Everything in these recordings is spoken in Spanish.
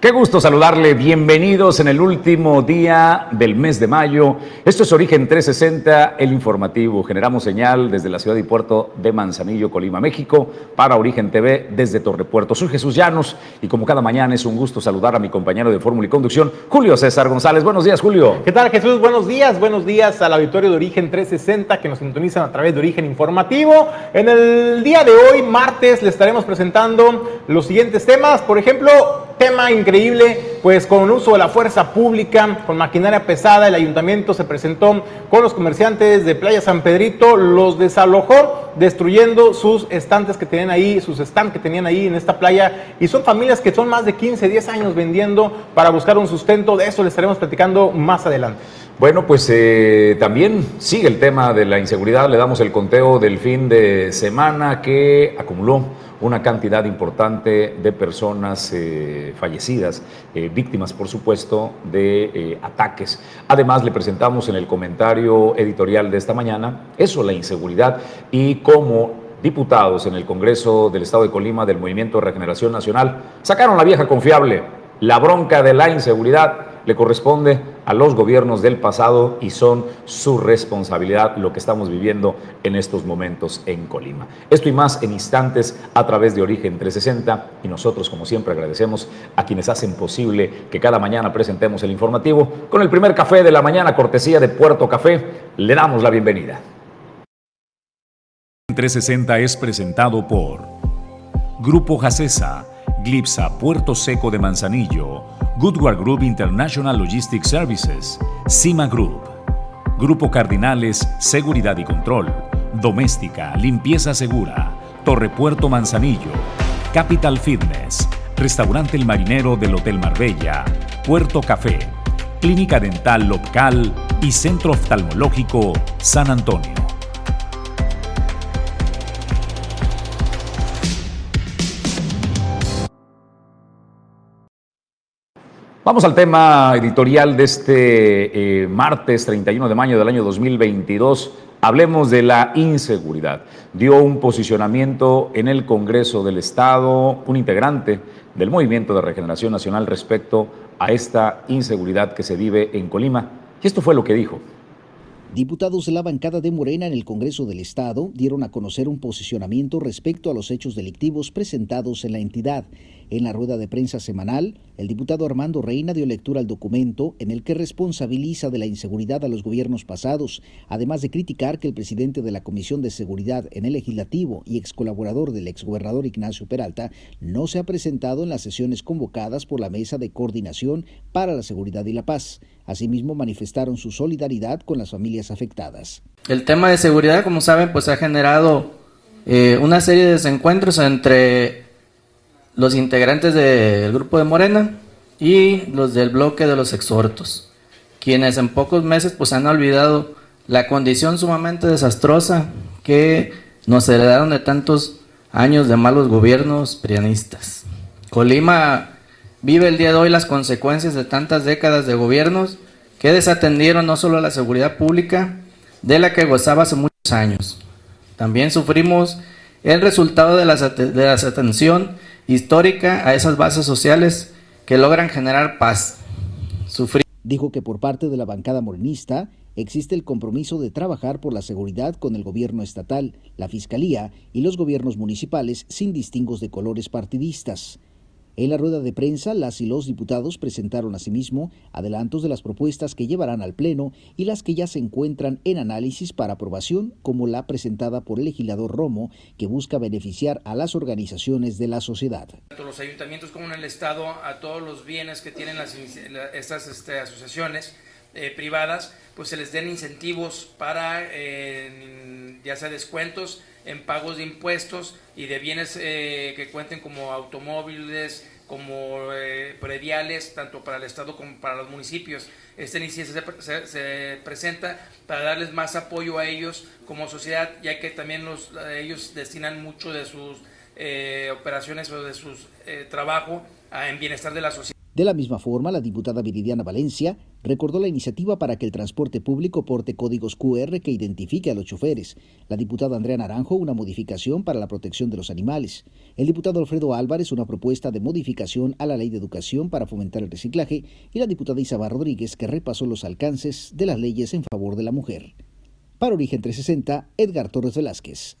Qué gusto saludarle, bienvenidos en el último día del mes de mayo. Esto es Origen 360, el informativo. Generamos señal desde la ciudad y puerto de Manzanillo, Colima, México, para Origen TV desde Torrepuerto. Soy Jesús Llanos y como cada mañana es un gusto saludar a mi compañero de Fórmula y Conducción, Julio César González. Buenos días, Julio. ¿Qué tal, Jesús? Buenos días, buenos días al auditorio de Origen 360 que nos sintonizan a través de Origen Informativo. En el día de hoy, martes, le estaremos presentando los siguientes temas. Por ejemplo, tema increíble, pues con uso de la fuerza pública, con maquinaria pesada, el ayuntamiento se presentó con los comerciantes de Playa San Pedrito, los desalojó, destruyendo sus estantes que tenían ahí, sus stands que tenían ahí en esta playa, y son familias que son más de 15, 10 años vendiendo para buscar un sustento, de eso les estaremos platicando más adelante. Bueno, pues eh, también sigue el tema de la inseguridad. Le damos el conteo del fin de semana que acumuló una cantidad importante de personas eh, fallecidas, eh, víctimas, por supuesto, de ataques. Además, le presentamos en el comentario editorial de esta mañana eso, la inseguridad y cómo diputados en el Congreso del Estado de Colima del Movimiento de Regeneración Nacional sacaron la vieja confiable, la bronca de la inseguridad le corresponde a los gobiernos del pasado y son su responsabilidad lo que estamos viviendo en estos momentos en Colima. Esto y más en instantes a través de Origen 360 y nosotros como siempre agradecemos a quienes hacen posible que cada mañana presentemos el informativo con el primer café de la mañana cortesía de Puerto Café. Le damos la bienvenida. 360 es presentado por Grupo Jacesa, Glipsa Puerto Seco de Manzanillo, Goodward Group International Logistics Services, CIMA Group, Grupo Cardinales Seguridad y Control, Doméstica, Limpieza Segura, Torre Puerto Manzanillo, Capital Fitness, Restaurante El Marinero del Hotel Marbella, Puerto Café, Clínica Dental Local y Centro Oftalmológico San Antonio. Vamos al tema editorial de este eh, martes 31 de mayo del año 2022. Hablemos de la inseguridad. Dio un posicionamiento en el Congreso del Estado, un integrante del Movimiento de Regeneración Nacional respecto a esta inseguridad que se vive en Colima. Y esto fue lo que dijo. Diputados de la bancada de Morena en el Congreso del Estado dieron a conocer un posicionamiento respecto a los hechos delictivos presentados en la entidad. En la rueda de prensa semanal, el diputado Armando Reina dio lectura al documento en el que responsabiliza de la inseguridad a los gobiernos pasados, además de criticar que el presidente de la Comisión de Seguridad en el Legislativo y ex colaborador del exgobernador Ignacio Peralta no se ha presentado en las sesiones convocadas por la Mesa de Coordinación para la Seguridad y la Paz. Asimismo, manifestaron su solidaridad con las familias afectadas. El tema de seguridad, como saben, pues ha generado eh, una serie de desencuentros entre los integrantes del grupo de Morena y los del bloque de los exhortos, quienes en pocos meses pues han olvidado la condición sumamente desastrosa que nos heredaron de tantos años de malos gobiernos prianistas. Colima vive el día de hoy las consecuencias de tantas décadas de gobiernos que desatendieron no solo la seguridad pública, de la que gozaba hace muchos años. También sufrimos el resultado de la, de la desatención histórica a esas bases sociales que logran generar paz. Dijo que por parte de la bancada morenista existe el compromiso de trabajar por la seguridad con el gobierno estatal, la fiscalía y los gobiernos municipales sin distingos de colores partidistas. En la rueda de prensa, las y los diputados presentaron asimismo adelantos de las propuestas que llevarán al Pleno y las que ya se encuentran en análisis para aprobación, como la presentada por el legislador Romo, que busca beneficiar a las organizaciones de la sociedad. Tanto los ayuntamientos como en el Estado, a todos los bienes que tienen estas este, asociaciones eh, privadas, pues se les den incentivos para, eh, ya sea descuentos en pagos de impuestos y de bienes eh, que cuenten como automóviles, como eh, prediales, tanto para el Estado como para los municipios. Esta iniciativa se, presenta para darles más apoyo a ellos como sociedad, ya que también los, ellos destinan mucho de sus eh, operaciones o de su eh, trabajo en bienestar de la sociedad. De la misma forma, la diputada Viridiana Valencia recordó la iniciativa para que el transporte público porte códigos QR que identifique a los choferes. La diputada Andrea Naranjo una modificación para la protección de los animales. El diputado Alfredo Álvarez una propuesta de modificación a la ley de educación para fomentar el reciclaje y la diputada Isabel Rodríguez que repasó los alcances de las leyes en favor de la mujer. Para Origen 360, Edgar Torres Velázquez.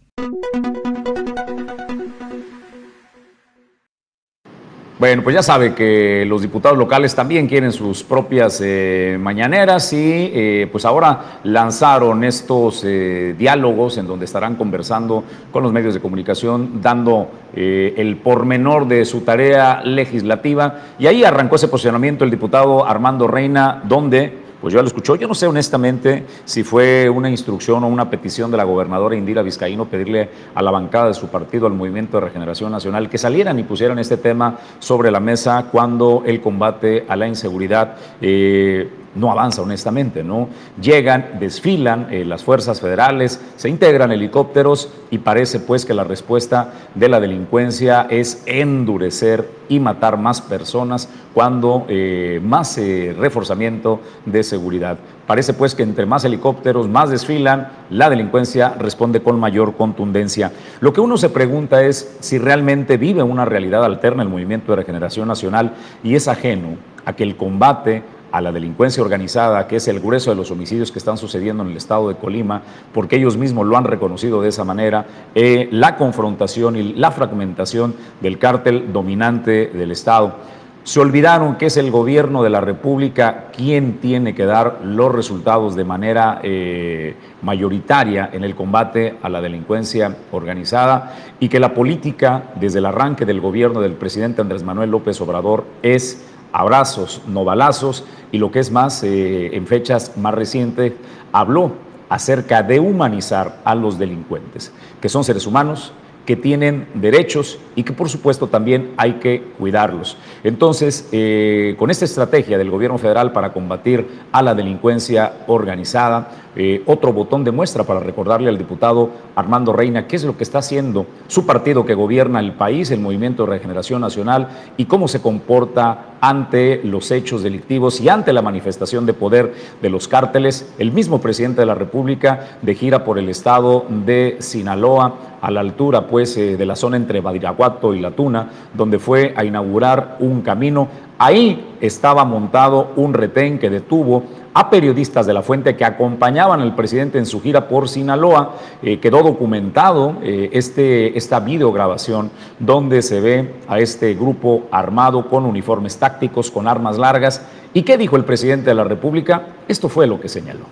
Bueno, pues ya sabe que los diputados locales también quieren sus propias eh, mañaneras y eh, pues ahora lanzaron estos eh, diálogos en donde estarán conversando con los medios de comunicación, dando el pormenor de su tarea legislativa. Y ahí arrancó ese posicionamiento el diputado Armando Reina, donde pues yo lo escuchó. Yo no sé honestamente si fue una instrucción o una petición de la gobernadora Indira Vizcaíno pedirle a la bancada de su partido, al Movimiento de Regeneración Nacional, que salieran y pusieran este tema sobre la mesa cuando el combate a la inseguridad eh, no avanza honestamente, ¿no? Llegan, desfilan eh, las fuerzas federales, se integran helicópteros y parece pues que la respuesta de la delincuencia es endurecer y matar más personas cuando eh, más eh, reforzamiento de seguridad. Parece pues que entre más helicópteros, más desfilan, la delincuencia responde con mayor contundencia. Lo que uno se pregunta es si realmente vive una realidad alterna el movimiento de regeneración nacional y es ajeno a que el combate a la delincuencia organizada, que es el grueso de los homicidios que están sucediendo en el estado de Colima, porque ellos mismos lo han reconocido de esa manera, eh, la confrontación y la fragmentación del cártel dominante del estado. Se olvidaron que es el gobierno de la República quien tiene que dar los resultados de manera eh, mayoritaria en el combate a la delincuencia organizada y que la política desde el arranque del gobierno del presidente Andrés Manuel López Obrador es abrazos, no balazos, y lo que es más, eh, en fechas más recientes, habló acerca de humanizar a los delincuentes, que son seres humanos, que tienen derechos y que por supuesto también hay que cuidarlos. Entonces, eh, con esta estrategia del gobierno federal para combatir a la delincuencia organizada, eh, otro botón de muestra para recordarle al diputado Armando Reina qué es lo que está haciendo su partido que gobierna el país, el Movimiento de Regeneración Nacional, y cómo se comporta ante los hechos delictivos y ante la manifestación de poder de los cárteles. El mismo presidente de la República de gira por el estado de Sinaloa, a la altura pues eh, de la zona entre Badiraguato y La Tuna, donde fue a inaugurar un camino. Ahí estaba montado un retén que detuvo a periodistas de la fuente que acompañaban al presidente en su gira por Sinaloa. Eh, quedó documentado eh, este, esta videograbación donde se ve a este grupo armado con uniformes tácticos, con armas largas. ¿Y qué dijo el presidente de la República? Esto fue lo que señaló.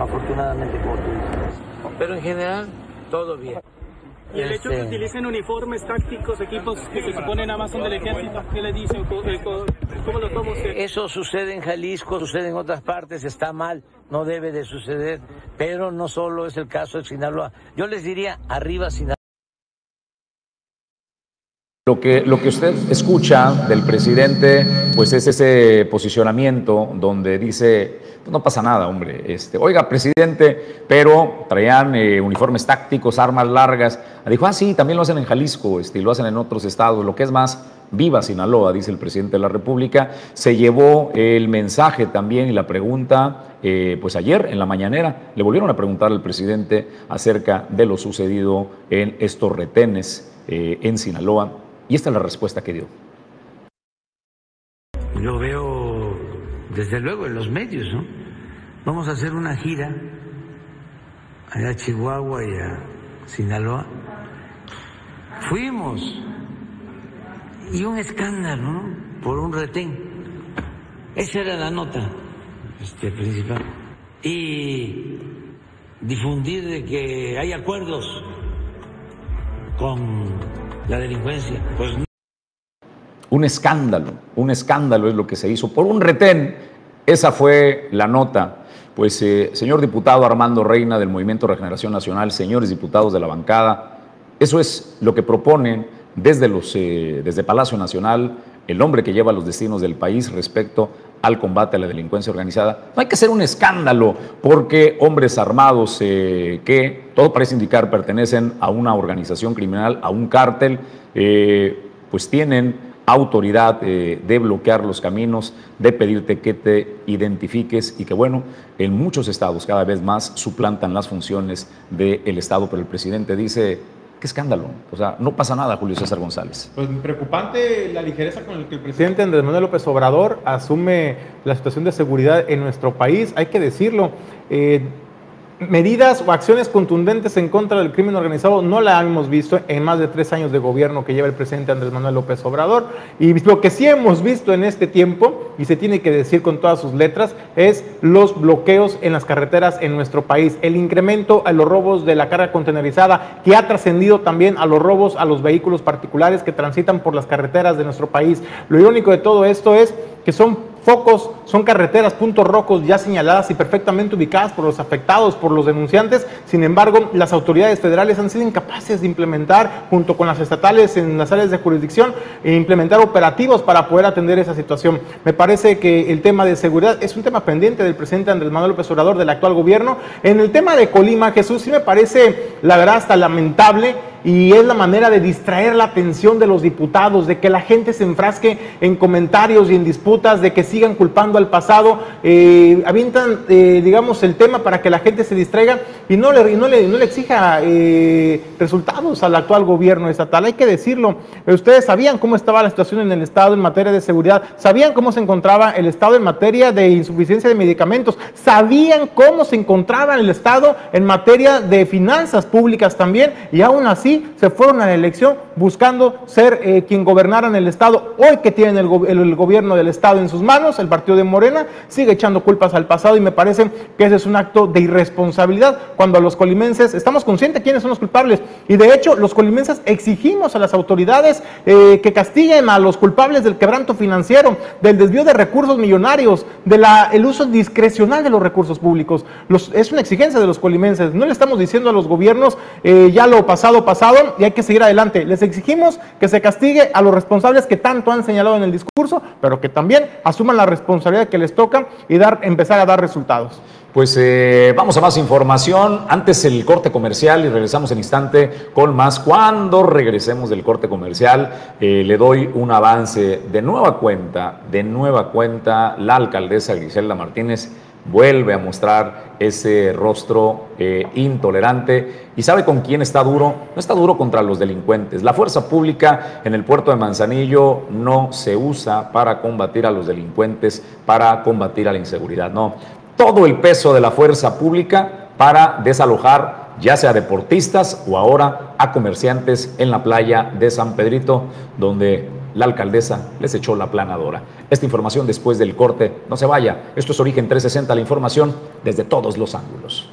afortunadamente, como Pero en general, todo bien. Y el hecho de que este, utilicen uniformes tácticos, equipos que se suponen nada más son del ejército, ¿qué le dicen? ¿Cómo lo toma usted? Eso sucede en Jalisco, sucede en otras partes, está mal, no debe de suceder, pero no solo es el caso de Sinaloa. Yo les diría, arriba Sinaloa. Lo que, lo que usted escucha del presidente, pues es ese posicionamiento donde dice, pues no pasa nada, hombre. Este, Oiga, presidente, pero traían eh, uniformes tácticos, armas largas. Dijo, ah, sí, también lo hacen en Jalisco, este, y lo hacen en otros estados. Lo que es más, viva Sinaloa, dice el presidente de la República. Se llevó el mensaje también y la pregunta, eh, pues ayer en la mañanera, le volvieron a preguntar al presidente acerca de lo sucedido en estos retenes eh, en Sinaloa y esta es la respuesta que dio. Lo veo desde luego en los medios, ¿no? Vamos a hacer una gira allá a Chihuahua y a Sinaloa. Fuimos y un escándalo, ¿no? Por un retén. Esa era la nota este, principal. Y difundir de que hay acuerdos con la delincuencia. Pues Un escándalo, un escándalo es lo que se hizo por un retén. Esa fue la nota. Pues, eh, señor diputado Armando Reina del Movimiento Regeneración Nacional, señores diputados de la bancada, eso es lo que proponen desde, los, eh, desde Palacio Nacional, el hombre que lleva los destinos del país respecto al combate a la delincuencia organizada. No hay que hacer un escándalo porque hombres armados eh, que todo parece indicar pertenecen a una organización criminal, a un cártel, eh, pues tienen autoridad eh, de bloquear los caminos, de pedirte que te identifiques y que bueno, en muchos estados cada vez más suplantan las funciones del Estado, pero el presidente dice, qué escándalo, o sea, no pasa nada, Julio César González. Pues preocupante la ligereza con la que el presidente Andrés Manuel López Obrador asume la situación de seguridad en nuestro país, hay que decirlo. Eh, medidas o acciones contundentes en contra del crimen organizado no la hemos visto en más de tres años de gobierno que lleva el presidente Andrés Manuel López Obrador. Y lo que sí hemos visto en este tiempo, y se tiene que decir con todas sus letras, es los bloqueos en las carreteras en nuestro país, el incremento a los robos de la carga contenerizada, que ha trascendido también a los robos a los vehículos particulares que transitan por las carreteras de nuestro país. Lo irónico de todo esto es que son focos, son carreteras, puntos rojos ya señaladas y perfectamente ubicadas por los afectados, por los denunciantes. Sin embargo, las autoridades federales han sido incapaces de implementar, junto con las estatales en las áreas de jurisdicción, e implementar operativos para poder atender esa situación. Me parece que el tema de seguridad es un tema pendiente del presidente Andrés Manuel López Obrador, del actual gobierno. En el tema de Colima, Jesús, sí me parece, la verdad, hasta lamentable y es la manera de distraer la atención de los diputados, de que la gente se enfrasque en comentarios y en disputas, de que sigan culpando al pasado, eh, avientan, eh, digamos, el tema para que la gente se distraiga y no le, no le, no le exija eh, resultados al actual gobierno estatal. Hay que decirlo, ustedes sabían cómo estaba la situación en el Estado en materia de seguridad, sabían cómo se encontraba el Estado en materia de insuficiencia de medicamentos, sabían cómo se encontraba el Estado en materia de finanzas públicas también y aún así se fueron a la elección buscando ser eh, quien gobernaran el Estado. Hoy que tienen el, gobierno del Estado en sus manos, el partido de Morena sigue echando culpas al pasado y me parece que ese es un acto de irresponsabilidad cuando a los colimenses estamos conscientes de quiénes son los culpables y de hecho los colimenses exigimos a las autoridades eh, que castiguen a los culpables del quebranto financiero, del desvío de recursos millonarios, del el uso discrecional de los recursos públicos. es una exigencia de los colimenses. No le estamos diciendo a los gobiernos eh, ya lo pasado, pasado y hay que seguir adelante. Les exigimos que se castigue a los responsables que tanto han señalado en el discurso, pero que también asuman la responsabilidad que les toca y dar, empezar a dar resultados. Pues eh, vamos a más información. Antes el corte comercial y regresamos en instante con más. Cuando regresemos del corte comercial, eh, le doy un avance de nueva cuenta, de nueva cuenta, la alcaldesa Griselda Martínez vuelve a mostrar ese rostro eh, intolerante y sabe con quién está duro. No está duro contra los delincuentes. La fuerza pública en el puerto de Manzanillo no se usa para combatir a los delincuentes, para combatir a la inseguridad. No, todo el peso de la fuerza pública para desalojar ya sea deportistas o ahora a comerciantes en la playa de San Pedrito, donde la alcaldesa les echó la planadora. Esta información después del corte, no se vaya. Esto es Origen 360, la información desde todos los ángulos.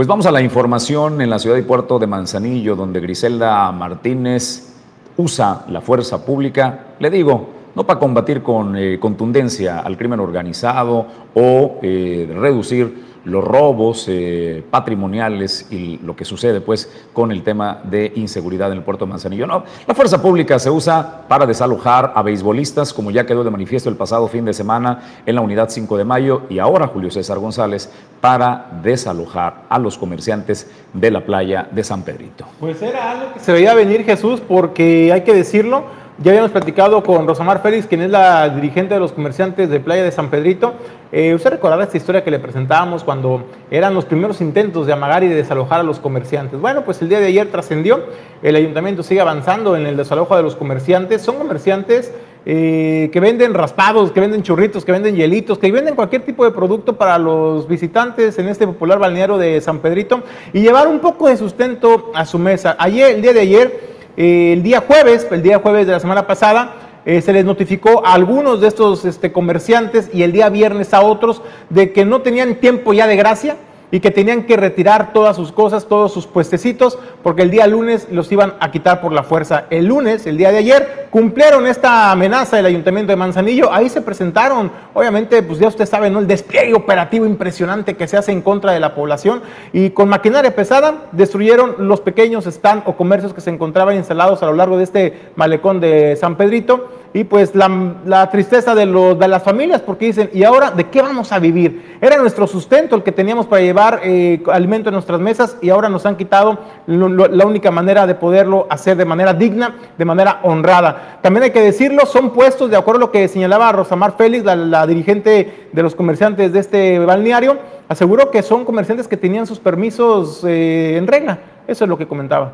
Pues vamos a la información en la ciudad y puerto de Manzanillo, donde Griselda Martínez usa la fuerza pública, le digo, no para combatir con eh, contundencia al crimen organizado o eh, reducir los robos eh, patrimoniales y lo que sucede pues con el tema de inseguridad en el puerto de Manzanillo. No, la fuerza pública se usa para desalojar a beisbolistas, como ya quedó de manifiesto el pasado fin de semana en la unidad 5 de mayo y ahora Julio César González para desalojar a los comerciantes de la playa de San Pedrito. Pues era algo que se veía venir Jesús porque hay que decirlo, ya habíamos platicado con Rosamar Félix, quien es la dirigente de los comerciantes de Playa de San Pedrito. Eh, usted recordará esta historia que le presentábamos cuando eran los primeros intentos de amagar y de desalojar a los comerciantes. Bueno, pues el día de ayer trascendió, el ayuntamiento sigue avanzando en el desalojo de los comerciantes. Son comerciantes eh, que venden raspados, que venden churritos, que venden hielitos, que venden cualquier tipo de producto para los visitantes en este popular balneario de San Pedrito y llevar un poco de sustento a su mesa. Ayer, el día de ayer, el día jueves, el día jueves de la semana pasada, eh, se les notificó a algunos de estos este, comerciantes y el día viernes a otros de que no tenían tiempo ya de gracia y que tenían que retirar todas sus cosas, todos sus puestecitos, porque el día lunes los iban a quitar por la fuerza. El lunes, el día de ayer, cumplieron esta amenaza del Ayuntamiento de Manzanillo. Ahí se presentaron, obviamente, pues ya usted sabe, ¿no? El despliegue operativo impresionante que se hace en contra de la población y con maquinaria pesada destruyeron los pequeños stand o comercios que se encontraban instalados a lo largo de este malecón de San Pedrito y pues la, tristeza de, los, de las familias porque dicen, ¿y ahora de qué vamos a vivir? Era nuestro sustento el que teníamos para llevar eh, alimento en nuestras mesas y ahora nos han quitado la única manera de poderlo hacer de manera digna, de manera honrada. También hay que decirlo, son puestos, de acuerdo a lo que señalaba Rosamar Félix, la, dirigente de los comerciantes de este balneario, aseguró que son comerciantes que tenían sus permisos eh, en regla. Eso es lo que comentaba.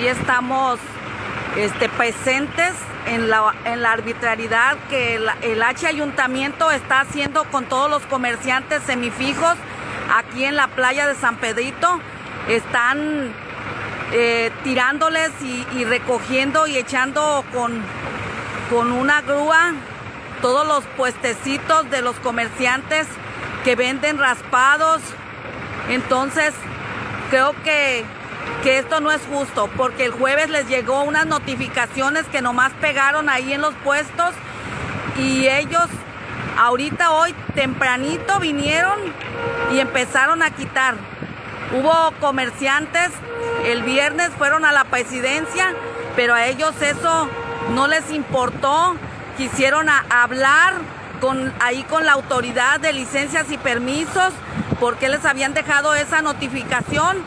Y estamos este, presentes en la, en la arbitrariedad que el, H Ayuntamiento está haciendo con todos los comerciantes semifijos aquí en la playa de San Pedrito. Están eh, tirándoles y, recogiendo y echando con, con una grúa todos los puestecitos de los comerciantes que venden raspados. Entonces, creo que que esto no es justo, porque el jueves les llegó unas notificaciones que nomás pegaron ahí en los puestos y ellos ahorita hoy tempranito vinieron y empezaron a quitar. Hubo comerciantes, el viernes fueron a la presidencia, pero a ellos eso no les importó, quisieron hablar con, ahí con la autoridad de licencias y permisos, porque les habían dejado esa notificación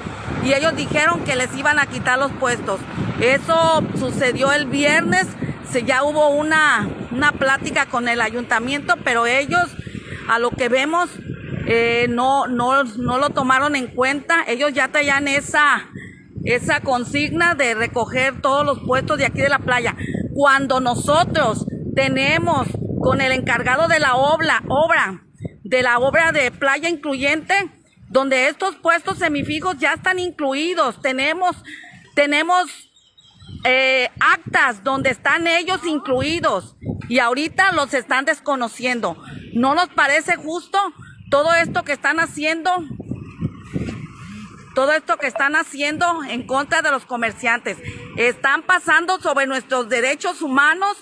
y ellos dijeron que les iban a quitar los puestos. Eso sucedió el viernes, se, ya hubo una, una plática con el ayuntamiento, pero ellos, a lo que vemos, eh, no, no, no lo tomaron en cuenta. Ellos ya traían esa, esa consigna de recoger todos los puestos de aquí de la playa. Cuando nosotros tenemos con el encargado de la obra, obra de la obra de playa incluyente, donde estos puestos semifijos ya están incluidos. Tenemos, tenemos eh, actas donde están ellos incluidos y ahorita los están desconociendo. ¿No nos parece justo todo esto que están haciendo? Todo esto que están haciendo en contra de los comerciantes. Están pasando sobre nuestros derechos humanos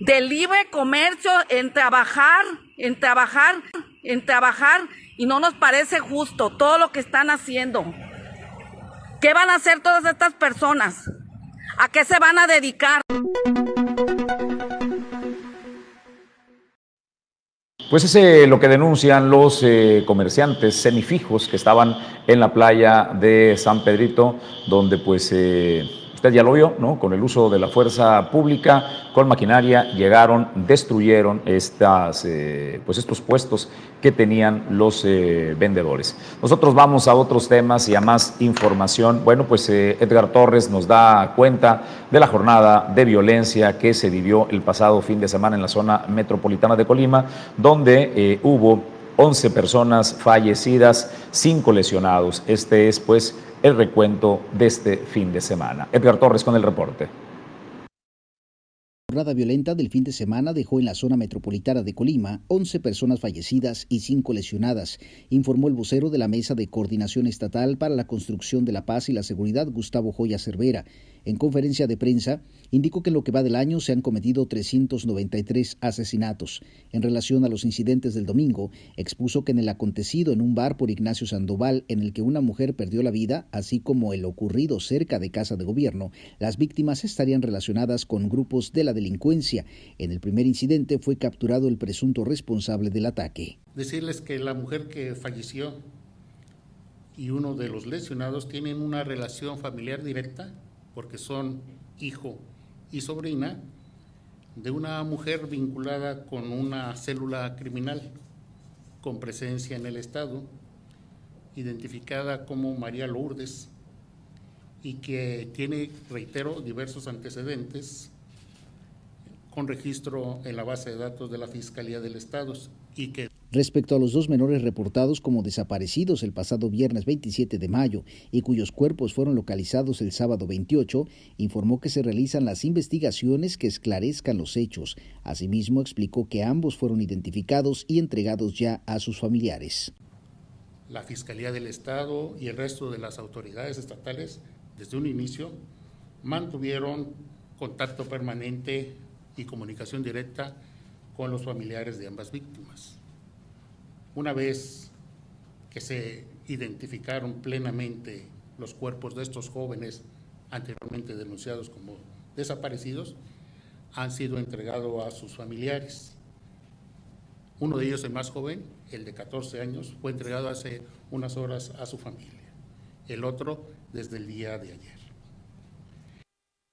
de libre comercio en trabajar, en trabajar, en trabajar y no nos parece justo todo lo que están haciendo. ¿Qué van a hacer todas estas personas? ¿A qué se van a dedicar? Pues es lo que denuncian los eh, comerciantes semifijos que estaban en la playa de San Pedrito, donde pues eh, usted ya lo vio, ¿no? Con el uso de la fuerza pública, con maquinaria, llegaron, destruyeron estas, eh, pues estos puestos que tenían los eh, vendedores. Nosotros vamos a otros temas y a más información. Bueno, pues eh, Edgar Torres nos da cuenta de la jornada de violencia que se vivió el pasado fin de semana en la zona metropolitana de Colima, donde hubo 11 personas fallecidas, 5 lesionados. Este es pues el recuento de este fin de semana. Edgar Torres con el reporte. jornada violenta del fin de semana dejó en la zona metropolitana de Colima 11 personas fallecidas y 5 lesionadas, informó el vocero de la Mesa de Coordinación Estatal para la Construcción de la Paz y la Seguridad, Gustavo Joya Cervera. En conferencia de prensa, indicó que en lo que va del año se han cometido 393 asesinatos. En relación a los incidentes del domingo, expuso que en el acontecido en un bar por Ignacio Sandoval, en el que una mujer perdió la vida, así como el ocurrido cerca de Casa de Gobierno, las víctimas estarían relacionadas con grupos de la delincuencia. En el primer incidente fue capturado el presunto responsable del ataque. Decirles que la mujer que falleció y uno de los lesionados tienen una relación familiar directa porque son hijo y sobrina de una mujer vinculada con una célula criminal con presencia en el Estado, identificada como María Lourdes, y que tiene, reitero, diversos antecedentes con registro en la base de datos de la Fiscalía del Estado y que Respecto a los dos menores reportados como desaparecidos el pasado viernes 27 de mayo y cuyos cuerpos fueron localizados el sábado 28, informó que se realizan las investigaciones que esclarezcan los hechos. Asimismo, explicó que ambos fueron identificados y entregados ya a sus familiares. La Fiscalía del Estado y el resto de las autoridades estatales, desde un inicio, mantuvieron contacto permanente y comunicación directa con los familiares de ambas víctimas. Una vez que se identificaron plenamente los cuerpos de estos jóvenes anteriormente denunciados como desaparecidos, han sido entregados a sus familiares. Uno de ellos, el más joven, el de 14 años, fue entregado hace unas horas a su familia. El otro desde el día de ayer.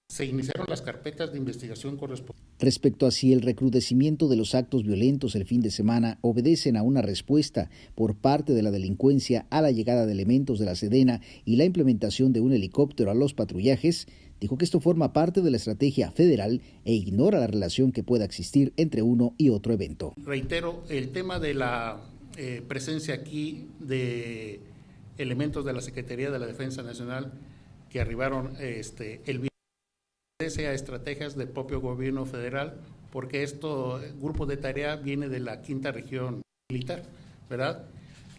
Se iniciaron las carpetas de investigación correspondientes respecto a si el recrudecimiento de los actos violentos el fin de semana obedecen a una respuesta por parte de la delincuencia a la llegada de elementos de la Sedena y la implementación de un helicóptero a los patrullajes, dijo que esto forma parte de la estrategia federal e ignora la relación que pueda existir entre uno y otro evento. Reitero, el tema de la eh, presencia aquí de elementos de la Secretaría de la Defensa Nacional que arribaron este, el a estrategias del propio gobierno federal, porque esto, grupo de tarea viene de la quinta región militar, ¿verdad?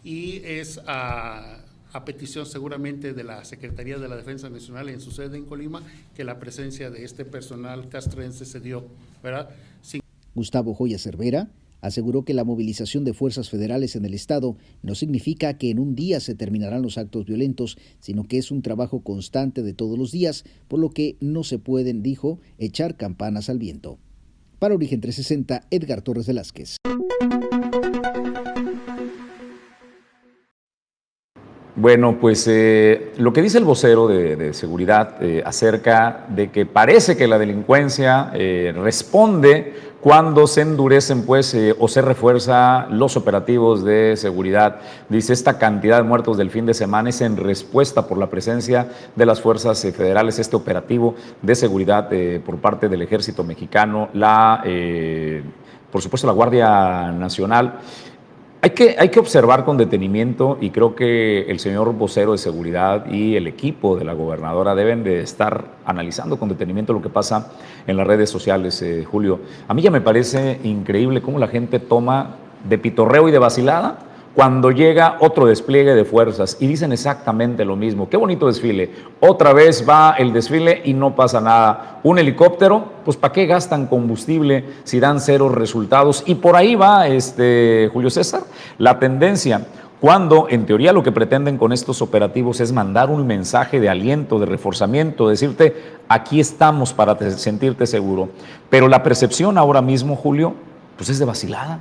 Y es a, a, petición seguramente de la Secretaría de la Defensa Nacional en su sede en Colima que la presencia de este personal castrense se dio, ¿verdad? Sin... Gustavo Joya Cervera, aseguró que la movilización de fuerzas federales en el Estado no significa que en un día se terminarán los actos violentos, sino que es un trabajo constante de todos los días, por lo que no se pueden, dijo, echar campanas al viento. Para Origen 360, Edgar Torres Velázquez. Bueno, pues eh, lo que dice el vocero de, seguridad eh, acerca de que parece que la delincuencia eh, responde cuando se endurecen pues o se refuerza los operativos de seguridad. Dice, esta cantidad de muertos del fin de semana es en respuesta por la presencia de las fuerzas federales, este operativo de seguridad por parte del ejército mexicano, la, por supuesto la Guardia Nacional. Hay que, hay que observar con detenimiento y creo que el señor vocero de seguridad y el equipo de la gobernadora deben de estar analizando con detenimiento lo que pasa en las redes sociales, eh, Julio. A mí ya me parece increíble cómo la gente toma de pitorreo y de vacilada cuando llega otro despliegue de fuerzas y dicen exactamente lo mismo. Qué bonito desfile. Otra vez va el desfile y no pasa nada. Un helicóptero, pues ¿para qué gastan combustible si dan cero resultados? Y por ahí va, este, Julio César, la tendencia. Cuando en teoría lo que pretenden con estos operativos es mandar un mensaje de aliento, de reforzamiento, decirte, aquí estamos para sentirte seguro. Pero la percepción ahora mismo, Julio, pues es de vacilada.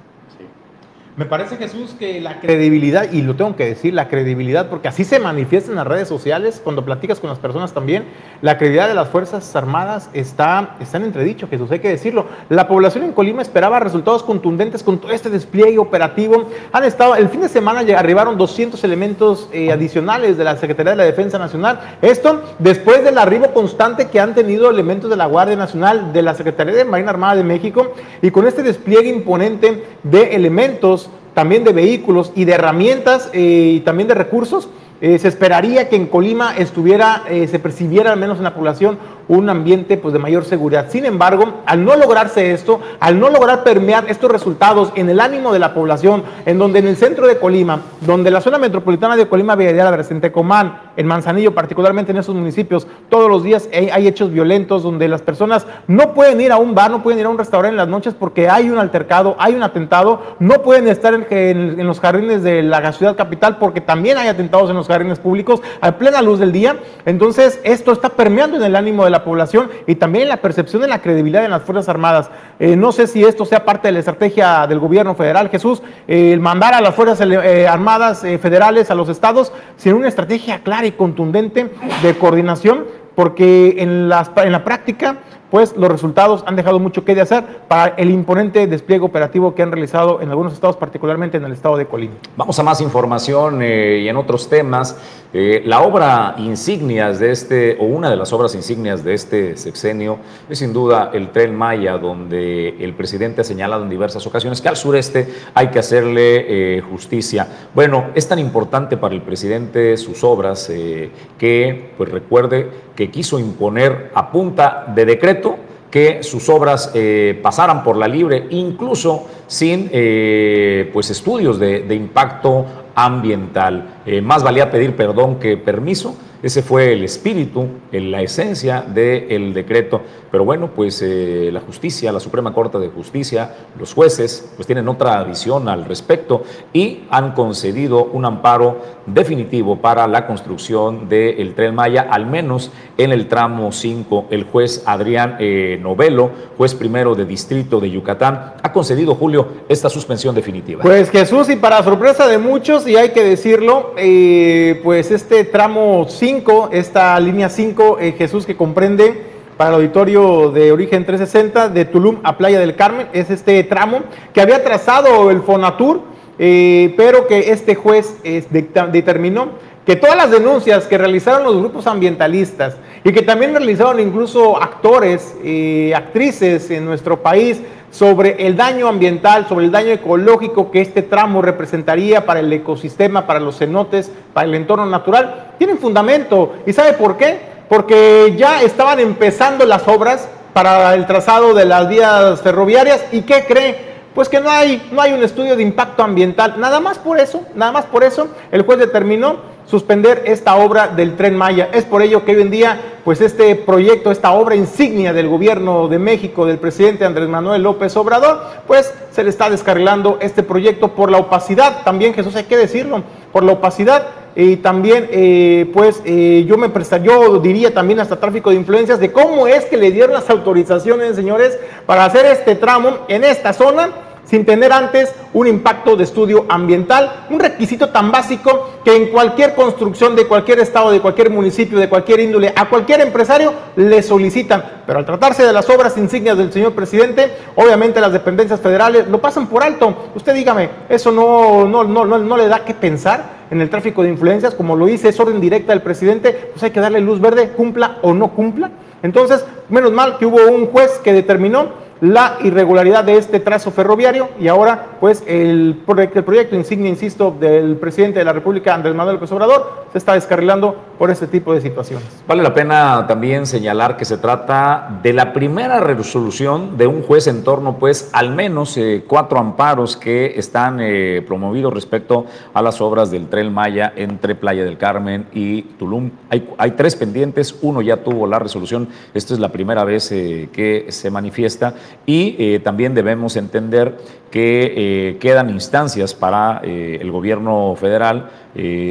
Me parece, Jesús, que la credibilidad, y lo tengo que decir, la credibilidad, porque así se manifiesta en las redes sociales, cuando platicas con las personas también, la credibilidad de las Fuerzas Armadas está, está en entredicho, Jesús, hay que decirlo. La población en Colima esperaba resultados contundentes con todo este despliegue operativo. Han estado, el fin de semana arribaron 200 elementos eh, adicionales de la Secretaría de la Defensa Nacional. Esto después del arribo constante que han tenido elementos de la Guardia Nacional, de la Secretaría de Marina Armada de México, y con este despliegue imponente de elementos también de vehículos y de herramientas eh, y también de recursos, eh, se esperaría que en Colima estuviera, eh, se percibiera al menos en la población un ambiente pues, de mayor seguridad. Sin embargo, al no lograrse esto, al no lograr permear estos resultados en el ánimo de la población, en donde en el centro de Colima, donde la zona metropolitana de Colima, Villarreal, Tecomán, en Manzanillo, particularmente en esos municipios, todos los días hay, hechos violentos donde las personas no pueden ir a un bar, no pueden ir a un restaurante en las noches porque hay un altercado, hay un atentado, no pueden estar en, los jardines de la ciudad capital porque también hay atentados en los jardines públicos a plena luz del día. Entonces, esto está permeando en el ánimo de la población y también la percepción de la credibilidad en las Fuerzas Armadas. Eh, no sé si esto sea parte de la estrategia del gobierno federal, Jesús, el mandar a las Fuerzas eh, Armadas eh, federales a los estados sin una estrategia clara y contundente de coordinación, porque en, en la práctica pues los resultados han dejado mucho que de hacer para el imponente despliegue operativo que han realizado en algunos estados, particularmente en el estado de Colima. Vamos a más información eh, y en otros temas. Eh, la obra insignias de este, o una de las obras insignias de este sexenio, es sin duda el Tren Maya, donde el presidente ha señalado en diversas ocasiones que al sureste hay que hacerle eh, justicia. Bueno, es tan importante para el presidente sus obras que, pues recuerde que quiso imponer a punta de decreto que sus obras eh, pasaran por la libre, incluso sin eh, pues estudios de, impacto ambiental. Eh, más valía pedir perdón que permiso. Ese fue el espíritu, la esencia del decreto. Pero bueno, pues eh, la justicia, la Suprema Corte de Justicia, los jueces, pues tienen otra visión al respecto y han concedido un amparo definitivo para la construcción del Tren Maya, al menos en el tramo 5. El juez Adrián eh, Novelo, juez primero de Distrito de Yucatán, ha concedido, Julio, esta suspensión definitiva. Pues Jesús, y para sorpresa de muchos, y hay que decirlo, eh, pues este tramo 5 esta línea 5, eh, Jesús, que comprende para el auditorio de origen 360 de Tulum a Playa del Carmen, es este tramo que había trazado el Fonatur, eh, pero que este juez determinó que todas las denuncias que realizaron los grupos ambientalistas y que también realizaron incluso actores y eh, actrices en nuestro país sobre el daño ambiental, sobre el daño ecológico que este tramo representaría para el ecosistema, para los cenotes, para el entorno natural, tienen fundamento. ¿Y sabe por qué? Porque ya estaban empezando las obras para el trazado de las vías ferroviarias y ¿qué cree? Pues que no hay, no hay un estudio de impacto ambiental. Nada más por eso, nada más por eso, el juez determinó suspender esta obra del tren Maya. Es por ello que hoy en día, pues este proyecto, esta obra insignia del gobierno de México, del presidente Andrés Manuel López Obrador, pues se le está descarrilando este proyecto por la opacidad, también Jesús hay que decirlo, por la opacidad. Y también eh, pues eh, yo me prestaría, yo diría también hasta tráfico de influencias de cómo es que le dieron las autorizaciones, señores, para hacer este tramo en esta zona sin tener antes un impacto de estudio ambiental, un requisito tan básico que en cualquier construcción de cualquier estado, de cualquier municipio, de cualquier índole, a cualquier empresario le solicitan. Pero al tratarse de las obras insignias del señor presidente, obviamente las dependencias federales lo pasan por alto. Usted dígame, ¿eso no, no, no, no, le da que pensar? en el tráfico de influencias, como lo dice, es orden directa del presidente, pues hay que darle luz verde, cumpla o no cumpla. Entonces, menos mal que hubo un juez que determinó la irregularidad de este trazo ferroviario y ahora pues el, proyecto, el insignia, insisto, del presidente de la República, Andrés Manuel López Obrador, se está descarrilando por este tipo de situaciones. Vale la pena también señalar que se trata de la primera resolución de un juez en torno pues al menos eh, cuatro amparos que están eh, promovidos respecto a las obras del Tren Maya entre Playa del Carmen y Tulum. Hay, hay tres pendientes, uno ya tuvo la resolución, esta es la primera vez eh, que se manifiesta y eh, también debemos entender que eh, quedan instancias para eh, el gobierno federal,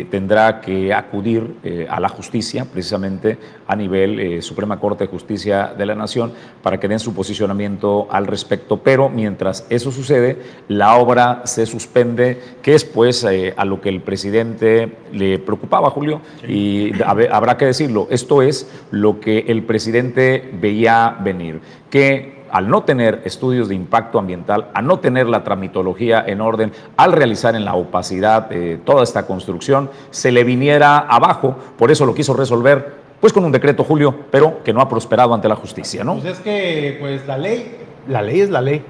tendrá que acudir a la justicia, precisamente a nivel Suprema Corte de Justicia de la Nación, para que den su posicionamiento al respecto. Pero mientras eso sucede, la obra se suspende, que es pues a lo que el presidente le preocupaba, Julio, y habrá que decirlo, esto es lo que el presidente veía venir, que al no tener estudios de impacto ambiental, al no tener la tramitología en orden, al realizar en la opacidad eh, toda esta construcción, se le viniera abajo. Por eso lo quiso resolver, pues con un decreto, Julio, pero que no ha prosperado ante la justicia, ¿no? Pues es que, pues la ley, la ley es la ley,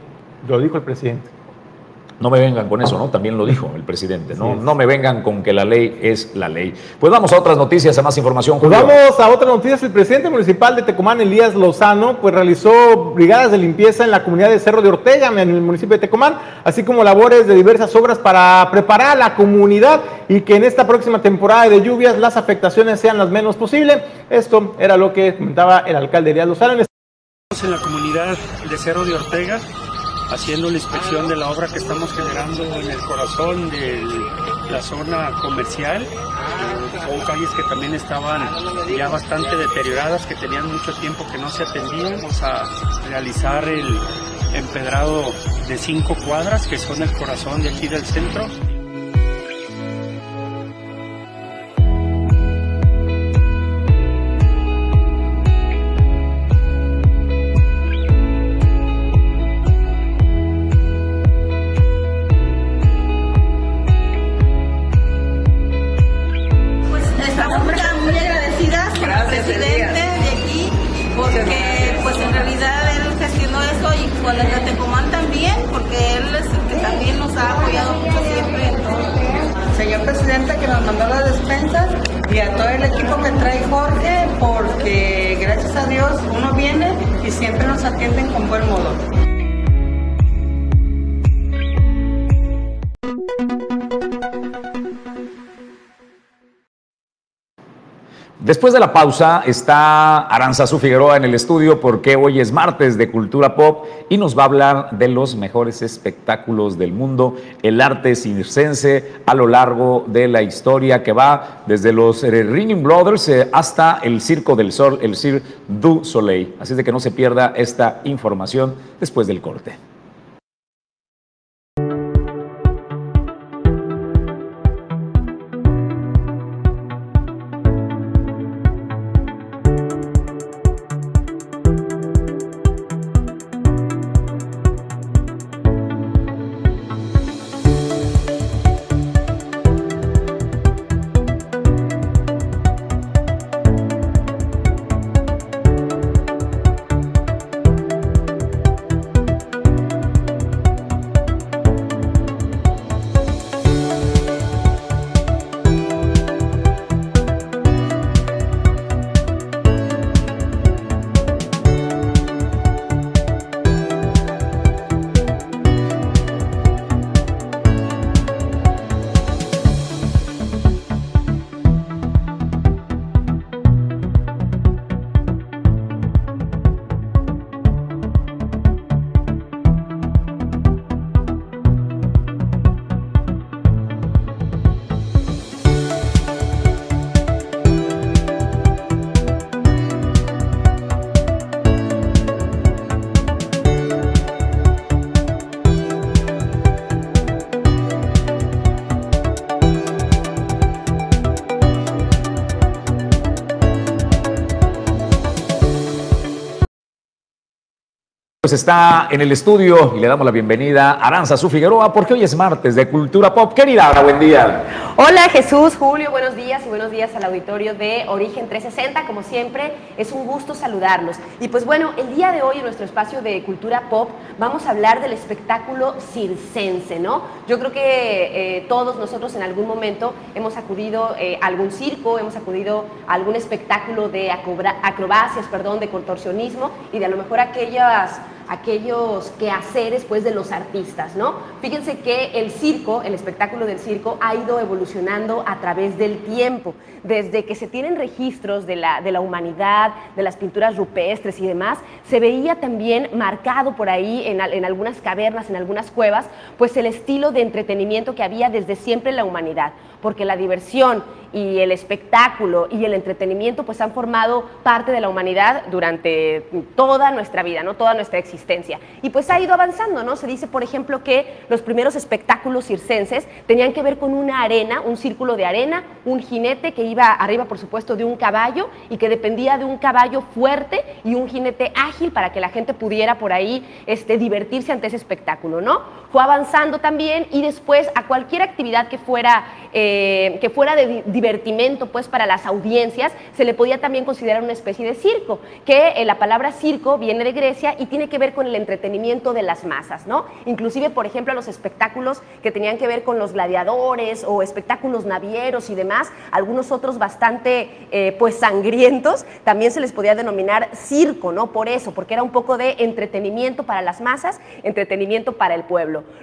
lo dijo el presidente. No me vengan con eso, ¿no? También lo dijo el presidente, ¿no? No me vengan con que la ley es la ley. Pues vamos a otras noticias, a más información. Pues vamos a otras noticias. El presidente municipal de Tecomán, Elías Lozano, pues realizó brigadas de limpieza en la comunidad de Cerro de Ortega, en el municipio de Tecomán, así como labores de diversas obras para preparar a la comunidad y que en esta próxima temporada de lluvias las afectaciones sean las menos posibles. Esto era lo que comentaba el alcalde Elías Lozano. En la comunidad de Cerro de Ortega haciendo la inspección de la obra que estamos generando en el corazón de la zona comercial. Son calles que también estaban ya bastante deterioradas, que tenían mucho tiempo que no se atendían. Vamos a realizar el empedrado de cinco cuadras, que son el corazón de aquí del centro. Que nos mandó las despensas y a todo el equipo que trae Jorge, porque gracias a Dios uno viene y siempre nos atienden con buen modo. Después de la pausa está Aranzazu Figueroa en el estudio porque hoy es martes de Cultura Pop y nos va a hablar de los mejores espectáculos del mundo, el arte circense a lo largo de la historia que va desde los eh, Ringing Brothers eh, hasta el Circo del Sol, el Cirque du Soleil. Así de que no se pierda esta información después del corte. Pues está en el estudio y le damos la bienvenida a Aranza Su Figueroa porque hoy es martes de Cultura Pop. Querida, buen día. Hola Jesús, Julio, buenos días y buenos días al auditorio de Origen 360. Como siempre, es un gusto saludarlos. Y pues bueno, el día de hoy en nuestro espacio de Cultura Pop vamos a hablar del espectáculo circense, ¿no? Yo creo que eh, todos nosotros en algún momento hemos acudido eh, a algún circo, hemos acudido a algún espectáculo de acrobacias, perdón, de contorsionismo y de a lo mejor aquellas aquellos quehaceres pues de los artistas, ¿no? Fíjense que el circo, el espectáculo del circo ha ido evolucionando a través del tiempo, desde que se tienen registros de la, de la humanidad, de las pinturas rupestres y demás, se veía también marcado por ahí en, en algunas cavernas, en algunas cuevas, pues el estilo de entretenimiento que había desde siempre en la humanidad, porque la diversión y el espectáculo y el entretenimiento pues han formado parte de la humanidad durante toda nuestra vida, ¿no? Toda nuestra existencia. Y pues ha ido avanzando, ¿no? Se dice, por ejemplo, que los primeros espectáculos circenses tenían que ver con una arena, un círculo de arena, un jinete que iba arriba, por supuesto, de un caballo y que dependía de un caballo fuerte y un jinete ágil para que la gente pudiera por ahí este, divertirse ante ese espectáculo, ¿no? Fue avanzando también y después a cualquier actividad que fuera, eh, que fuera de divertimento, pues para las audiencias, se le podía también considerar una especie de circo, que eh, la palabra circo viene de Grecia y tiene que ver con el entretenimiento de las masas, ¿no? Inclusive, por ejemplo, los espectáculos que tenían que ver con los gladiadores o espectáculos navieros y demás, algunos otros bastante eh, pues sangrientos, también se les podía denominar circo, ¿no? Por eso, porque era un poco de entretenimiento para las masas, entretenimiento para el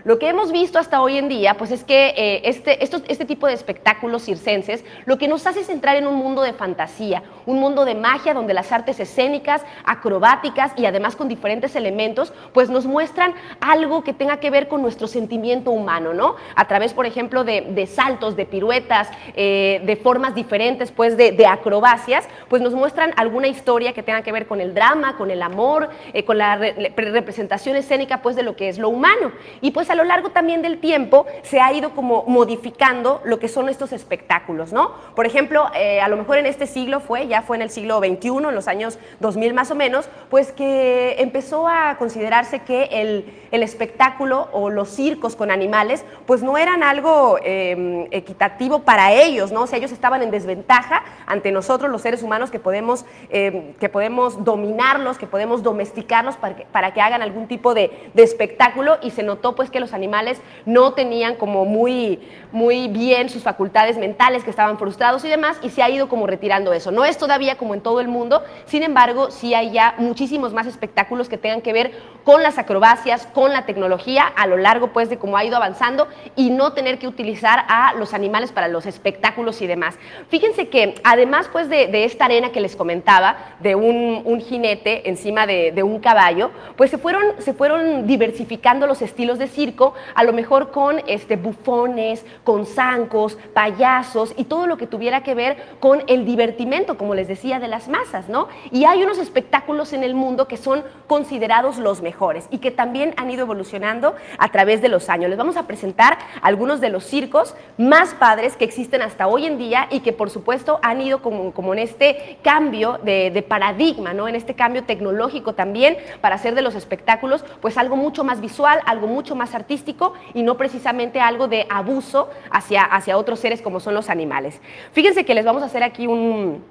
Lo que hemos visto hasta hoy en día, pues es que eh, este, este tipo de espectáculos circenses lo que nos hace es entrar en un mundo de fantasía, un mundo de magia donde las artes escénicas, acrobáticas y además con diferentes elementos, pues nos muestran algo que tenga que ver con nuestro sentimiento humano, ¿no? A través, por ejemplo, de, saltos, de piruetas, eh, de formas diferentes, pues de, acrobacias, pues nos muestran alguna historia que tenga que ver con el drama, con el amor, eh, con la representación escénica, pues de lo que es lo humano. Pues a lo largo también del tiempo se ha ido como modificando lo que son estos espectáculos, ¿no? Por ejemplo, eh, a lo mejor en este siglo fue, ya fue en el siglo XXI, en los años 2000 más o menos, pues que empezó a considerarse que el, el espectáculo o los circos con animales, pues no eran algo em, equitativo para ellos, ¿no? O sea, ellos estaban en desventaja ante nosotros, los seres humanos, que podemos, em, que podemos dominarlos, que podemos domesticarlos para que, para que hagan algún tipo de, de, espectáculo y se notó pues que los animales no tenían como muy, muy bien sus facultades mentales, que estaban frustrados y demás, y se ha ido como retirando eso. No es todavía como en todo el mundo, sin embargo, sí hay ya muchísimos más espectáculos que tengan que ver con las acrobacias, con la tecnología a lo largo pues de cómo ha ido avanzando y no tener que utilizar a los animales para los espectáculos y demás. Fíjense que además pues de, esta arena que les comentaba, de un, jinete encima de, un caballo, pues se fueron, se fueron diversificando los estilos de circo, a lo mejor con este, bufones, con zancos, payasos y todo lo que tuviera que ver con el divertimento, como les decía, de las masas, ¿no? Y hay unos espectáculos en el mundo que son considerados los mejores y que también han ido evolucionando a través de los años. Les vamos a presentar algunos de los circos más padres que existen hasta hoy en día y que por supuesto han ido como, en este cambio de, de, paradigma, ¿no? en este cambio tecnológico también para hacer de los espectáculos pues algo mucho más visual, algo mucho más artístico y no precisamente algo de abuso hacia, hacia otros seres como son los animales. Fíjense que les vamos a hacer aquí un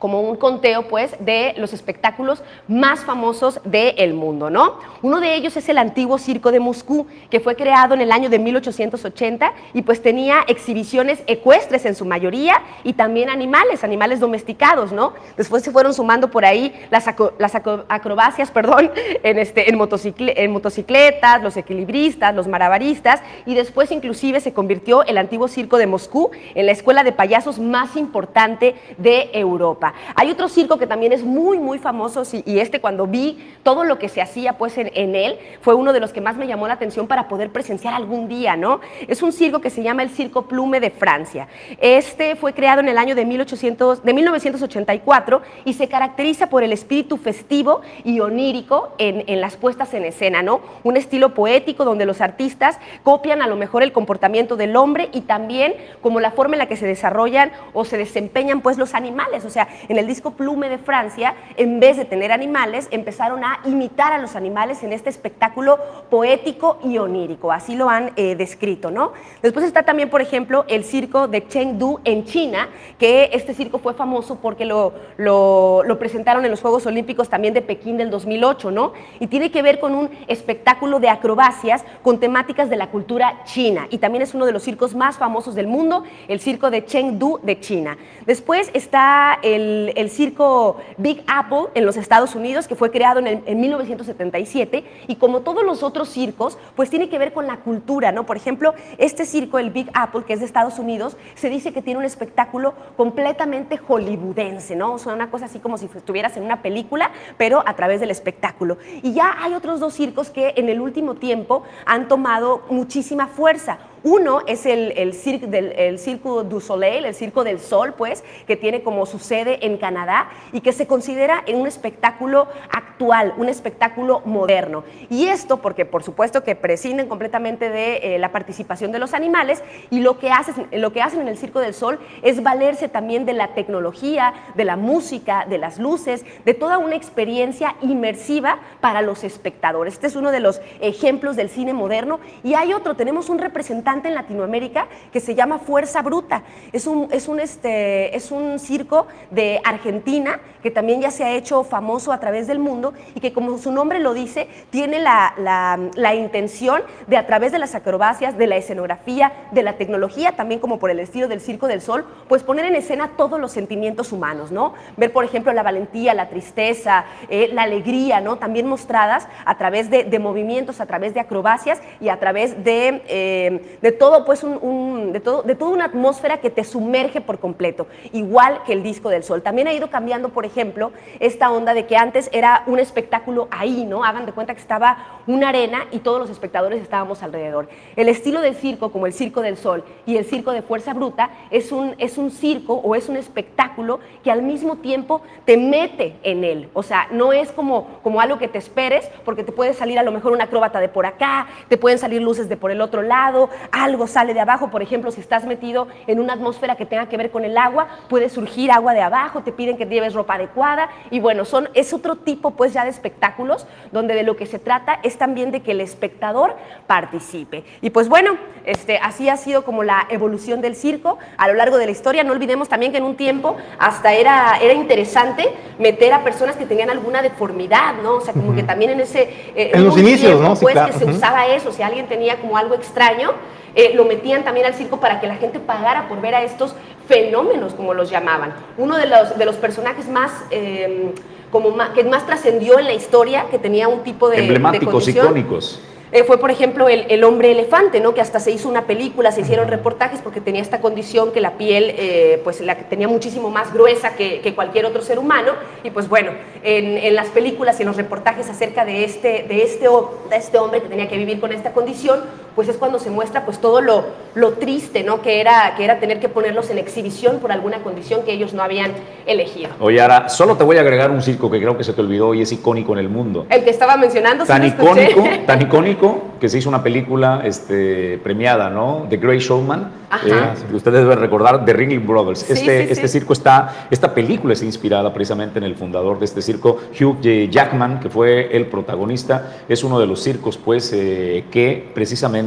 como un conteo pues de los espectáculos más famosos del mundo, ¿no? Uno de ellos es el antiguo Circo de Moscú, que fue creado en el año de 1880 y pues tenía exhibiciones ecuestres en su mayoría y también animales, animales domesticados, ¿no? Después se fueron sumando por ahí las, acrobacias, perdón, en, este, en, en motocicletas, los equilibristas, los marabaristas y después inclusive se convirtió el antiguo Circo de Moscú en la escuela de payasos más importante de Europa. Hay otro circo que también es muy, muy famoso y, este cuando vi todo lo que se hacía pues en, él, fue uno de los que más me llamó la atención para poder presenciar algún día, ¿no? Es un circo que se llama el Circo Plume de Francia. Este fue creado en el año de, 1800, de 1984 y se caracteriza por el espíritu festivo y onírico en, en las puestas en escena, ¿no? Un estilo poético donde los artistas copian a lo mejor el comportamiento del hombre y también como la forma en la que se desarrollan o se desempeñan pues los animales, o sea, en el disco Plume de Francia, en vez de tener animales, empezaron a imitar a los animales en este espectáculo poético y onírico. Así lo han eh, descrito, ¿no? Después está también, por ejemplo, el circo de Chengdu en China, que este circo fue famoso porque lo, lo, lo presentaron en los Juegos Olímpicos también de Pekín del 2008, ¿no? Y tiene que ver con un espectáculo de acrobacias con temáticas de la cultura china. Y también es uno de los circos más famosos del mundo, el circo de Chengdu de China. Después está el el, circo Big Apple en los Estados Unidos, que fue creado en, en, 1977, y como todos los otros circos, pues tiene que ver con la cultura, ¿no? Por ejemplo, este circo, el Big Apple, que es de Estados Unidos, se dice que tiene un espectáculo completamente hollywoodense, ¿no? O sea, una cosa así como si estuvieras en una película, pero a través del espectáculo. Y ya hay otros dos circos que en el último tiempo han tomado muchísima fuerza. Uno es el, el, del, el Cirque du Soleil, el Circo del Sol, pues, que tiene como su sede en Canadá y que se considera un espectáculo actual, un espectáculo moderno. Y esto porque, por supuesto, que prescinden completamente de eh, la participación de los animales y lo que, hacen, lo que hacen en el Circo del Sol es valerse también de la tecnología, de la música, de las luces, de toda una experiencia inmersiva para los espectadores. Este es uno de los ejemplos del cine moderno y hay otro, tenemos un representante en Latinoamérica que se llama Fuerza Bruta. Es un, es un, este, es un circo de Argentina que también ya se ha hecho famoso a través del mundo y que como su nombre lo dice, tiene la, la, la intención de a través de las acrobacias, de la escenografía, de la tecnología, también como por el estilo del Circo del Sol, pues poner en escena todos los sentimientos humanos, ¿no? Ver, por ejemplo, la valentía, la tristeza, eh, la alegría, ¿no? También mostradas a través de, de, movimientos, a través de acrobacias y a través de, eh, de todo, pues, un, de, todo, de toda una atmósfera que te sumerge por completo, igual que el Disco del Sol. También ha ido cambiando, por ejemplo, esta onda de que antes era un espectáculo ahí, ¿no? Hagan de cuenta que estaba una arena y todos los espectadores estábamos alrededor. El estilo del circo, como el Circo del Sol y el Circo de Fuerza Bruta, es un, es un circo o es un espectáculo que al mismo tiempo te mete en él. O sea, no es como, como algo que te esperes, porque te puede salir a lo mejor una acróbata de por acá, te pueden salir luces de por el otro lado, algo sale de abajo, por ejemplo, si estás metido en una atmósfera que tenga que ver con el agua, puede surgir agua de abajo, te piden que lleves ropa adecuada y bueno, son, es otro tipo pues ya de espectáculos donde de lo que se trata es también de que el espectador participe. Y pues bueno, este, así ha sido como la evolución del circo a lo largo de la historia. No olvidemos también que en un tiempo hasta era, era interesante meter a personas que tenían alguna deformidad, ¿no? O sea, como uh -huh. que también en ese... Eh, en los inicios, tiempo, ¿no? Sí, pues claro. que se uh -huh. usaba eso, si alguien tenía como algo extraño, eh, lo metían también al circo para que la gente pagara por ver a estos fenómenos, como los llamaban. Uno de los, de los personajes más... Eh, como más, que más trascendió en la historia, que tenía un tipo de... Emblemáticos, de condición, icónicos. Eh, fue, por ejemplo, el, el, hombre elefante, ¿no? que hasta se hizo una película, se hicieron reportajes porque tenía esta condición que la piel eh, pues la tenía muchísimo más gruesa que, que, cualquier otro ser humano. Y pues bueno, en, en, las películas y en los reportajes acerca de este, de, este, de este hombre que tenía que vivir con esta condición, pues es cuando se muestra pues todo lo, lo triste ¿no? que, era, que era tener que ponerlos en exhibición por alguna condición que ellos no habían elegido. Oye, ahora, solo te voy a agregar un circo que creo que se te olvidó y es icónico en el mundo. El que estaba mencionando, tan sí icónico, tan icónico que se hizo una película este, premiada, ¿no? The Great Showman. Eh, ustedes deben recordar The Ringling Brothers. Sí, este, sí, este sí. circo está, esta película es inspirada precisamente en el fundador de este circo, Hugh Jackman, que fue el protagonista. Es uno de los circos, pues, eh, que precisamente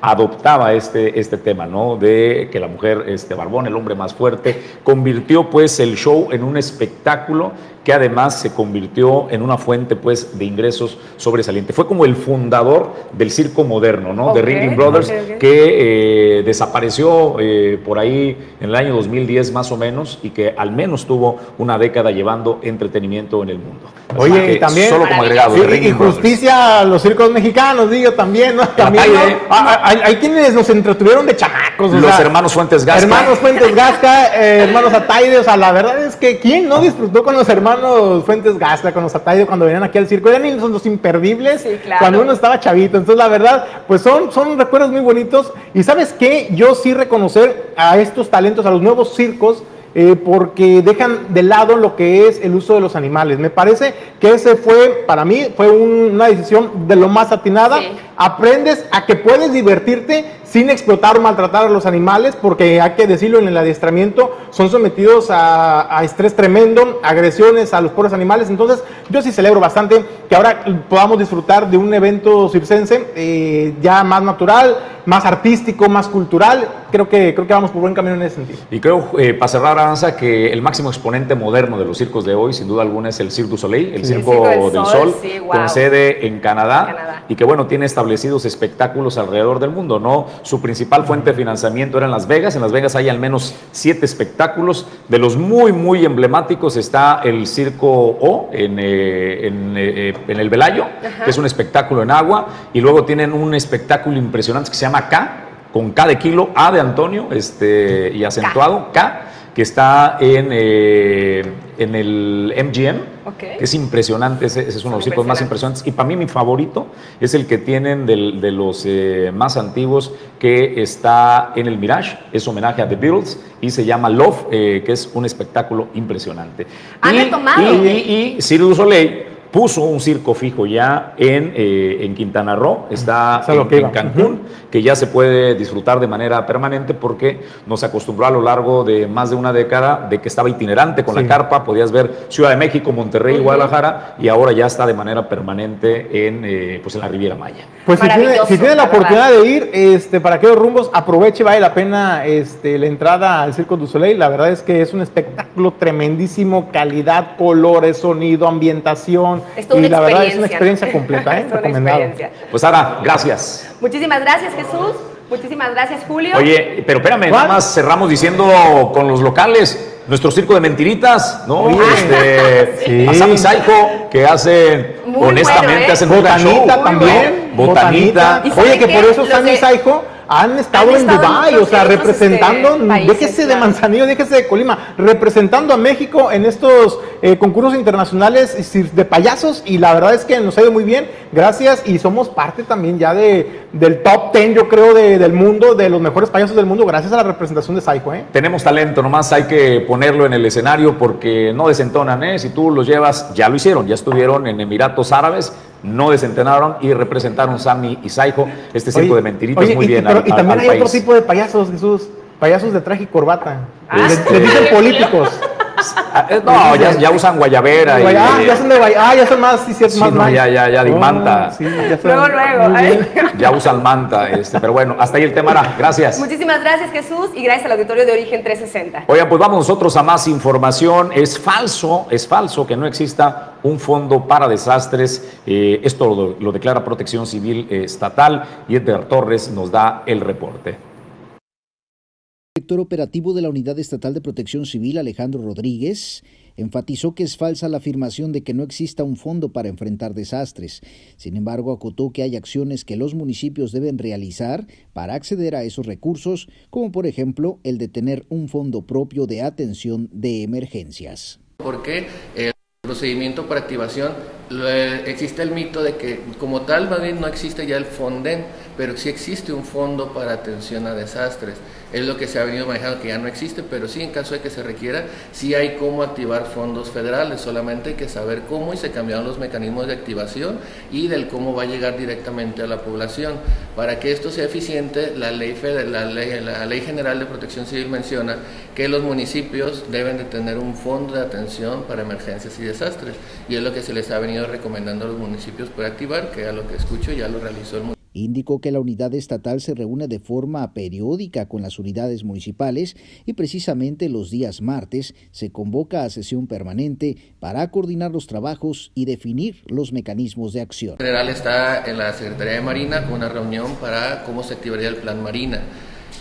adoptaba este, este tema, ¿no? De que la mujer, este barbón, el hombre más fuerte, convirtió, pues, el show en un espectáculo que además se convirtió en una fuente pues de ingresos sobresaliente. Fue como el fundador del circo moderno, ¿no? Okay, de Ringling Brothers, okay, okay. que eh, desapareció eh, por ahí en el año 2010 más o menos y que al menos tuvo una década llevando entretenimiento en el mundo. Oye, y también solo como agregado. Sí, y justicia a los circos mexicanos, digo, también, ¿no? También, ¿no? Ah, hay, hay, quienes nos entretuvieron de chamacos. Los sea, hermanos Fuentes Gasca. Hermanos Fuentes Gasca, eh, hermanos Ataide, o sea, la verdad es que ¿quién no disfrutó con los hermanos hermanos Fuentes Gasca, con los Ataide cuando venían aquí al circo? Eran son los imperdibles sí, claro. cuando uno estaba chavito. Entonces, la verdad, pues son, son recuerdos muy bonitos. Y ¿sabes qué? Yo sí reconocer a estos talentos, a los nuevos circos, eh, porque dejan de lado lo que es el uso de los animales. Me parece que ese fue, para mí, fue un, una decisión de lo más atinada. Sí. Aprendes a que puedes divertirte sin explotar o maltratar a los animales, porque hay que decirlo, en el adiestramiento son sometidos a, a estrés tremendo, agresiones a los pobres animales. Entonces, yo sí celebro bastante que ahora podamos disfrutar de un evento circense eh, ya más natural, más artístico, más cultural. Creo que, creo que vamos por buen camino en ese sentido. Y creo, eh, para cerrar, Aranza, que el máximo exponente moderno de los circos de hoy, sin duda alguna, es el Cirque du Soleil, el sí. Circo el del Sol, sí, wow. con sede en Canadá, Canadá, y que, bueno, tiene establecidos espectáculos alrededor del mundo, ¿no? Su principal fuente de financiamiento era en Las Vegas. En Las Vegas hay al menos siete espectáculos. De los muy, muy emblemáticos está el Circo O en, eh, en, eh, en el Velayo, Ajá. que es un espectáculo en agua. Y luego tienen un espectáculo impresionante que se llama K, con K de kilo, A de Antonio este, y acentuado, K, K que está en, eh, en el MGM, que es impresionante, ese, ese es uno de los circos más impresionantes. Y para mí mi favorito es el que tienen del- de los eh, más antiguos, que está en el Mirage, es homenaje a The Beatles y se llama Love, eh, que es un espectáculo impresionante. Han y, retomado. y- y- y Soleil puso un circo fijo ya en, eh, en Quintana Roo, está en, que en iba. Cancún, que ya se puede disfrutar de manera permanente porque nos acostumbró a lo largo de más de una década de que estaba itinerante con Sí. la carpa, podías ver Ciudad de México, Monterrey, Guadalajara y ahora ya está de manera permanente en, eh, pues en la Riviera Maya. Pues si tiene, si tiene la oportunidad de ir este, para aquellos rumbos, aproveche, vale la pena este, la entrada al Circo du Soleil. La verdad es que es un espectáculo tremendísimo, calidad, colores, sonido, ambientación. Es toda y una la verdad es una experiencia. completa, ¿eh? Recomendado. Pues Sara, gracias. Muchísimas gracias, Jesús. Muchísimas gracias, Julio. Oye, pero espérame, nada más cerramos diciendo con los locales. Nuestro circo de mentiritas, ¿no? Oye. Este, Sí. A Sammy Psycho, que hacen, Muy honestamente, bueno, ¿eh? hacen show. Botanita también. Botanita. ¿Y Oye, que por eso de- Psycho han estado Han en estado otros- o sea, representando, este, países, déjese de claro. Manzanillo, déjese de Colima, representando a México en estos eh, concursos internacionales de payasos y la verdad es que nos ha ido muy bien, gracias y somos parte también ya de, del top 10 yo creo de- del mundo, de los mejores payasos del mundo, gracias a la representación de Psycho, ¿eh? Tenemos talento, nomás hay que ponerlo en el escenario porque no desentonan, ¿eh? Si tú los llevas, ya lo hicieron, ya estuvieron en Emiratos Árabes, no desentonaron y representaron Sammy y Saijo, este circo Oye, de mentiritas oye, muy y, bien pero- y al- también al hay otro tipo de payasos, Jesús, payasos de traje y corbata, Ah, les, les dicen políticos. Ah, eh, No, ya, ya usan guayabera y... ah, ya son de Guay- ah, ya son más, sí, sí, es Sí, más no, ya, ya, ya, de Oh, manta. sí, ya son- Luego, luego. ¿eh? Ya usan manta, este, pero bueno, hasta ahí el tema. Ara. Gracias. Muchísimas gracias, Jesús, y gracias al auditorio de Origen 360. Oigan, pues vamos nosotros a más información. Es falso, es falso que no exista un fondo para desastres. Eh, esto lo, lo declara Protección Civil eh, Estatal y Edgar Torres nos da el reporte. El director operativo de la Unidad Estatal de Protección Civil, Alejandro Rodríguez, enfatizó que es falsa la afirmación de que no exista un fondo para enfrentar desastres. Sin embargo, acotó que hay acciones que los municipios deben realizar para acceder a esos recursos, como por ejemplo el de tener un fondo propio de atención de emergencias. Porque el procedimiento para activación, eh, existe el mito de que como tal bien no existe ya el Fonden, pero sí existe un fondo para atención a desastres. Es lo que se ha venido manejando, que ya no existe, pero sí en caso de que se requiera, sí hay cómo activar fondos federales, solamente hay que saber cómo y se cambiaron los mecanismos de activación y del cómo va a llegar directamente a la población. Para que esto sea eficiente, la ley, la ley, la ley General de Protección Civil menciona que los municipios deben de tener un fondo de atención para emergencias y desastres. Y es lo que se les ha venido recomendando a los municipios para activar, que a lo que escucho ya lo realizó el municipio. Indicó que la unidad estatal se reúne de forma periódica con las unidades municipales y precisamente los días martes se convoca a sesión permanente para coordinar los trabajos y definir los mecanismos de acción. En general está en la Secretaría de Marina con una reunión para cómo se activaría el plan Marina.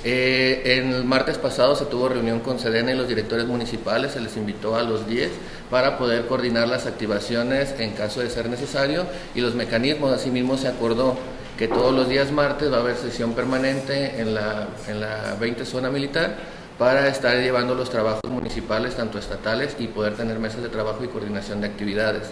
Eh, en el martes pasado se tuvo reunión con Sedena y los directores municipales, se les invitó a los 10 para poder coordinar las activaciones en caso de ser necesario y los mecanismos. Asimismo se acordó que todos los días martes va a haber sesión permanente en la, en la 20 zona militar para estar llevando los trabajos municipales, tanto estatales, y poder tener mesas de trabajo y coordinación de actividades.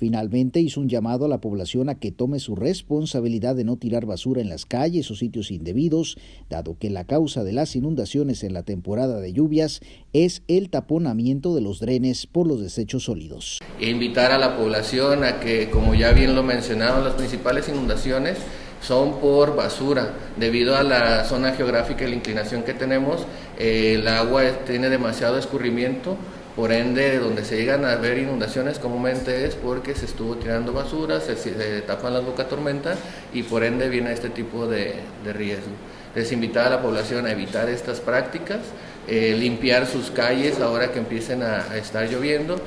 Finalmente hizo un llamado a la población a que tome su responsabilidad de no tirar basura en las calles o sitios indebidos, dado que la causa de las inundaciones en la temporada de lluvias es el taponamiento de los drenes por los desechos sólidos. e invitar a la población a que, como ya bien lo mencionaban, las principales inundaciones son por basura. Debido a la zona geográfica y la inclinación que tenemos, eh, el agua tiene demasiado escurrimiento, por ende, donde se llegan a ver inundaciones comúnmente es porque se estuvo tirando basura, se, se tapan las bocatormentas y por ende viene este tipo de, riesgo. Les invitar a la población a evitar estas prácticas, eh, limpiar sus calles ahora que empiecen a- a estar lloviendo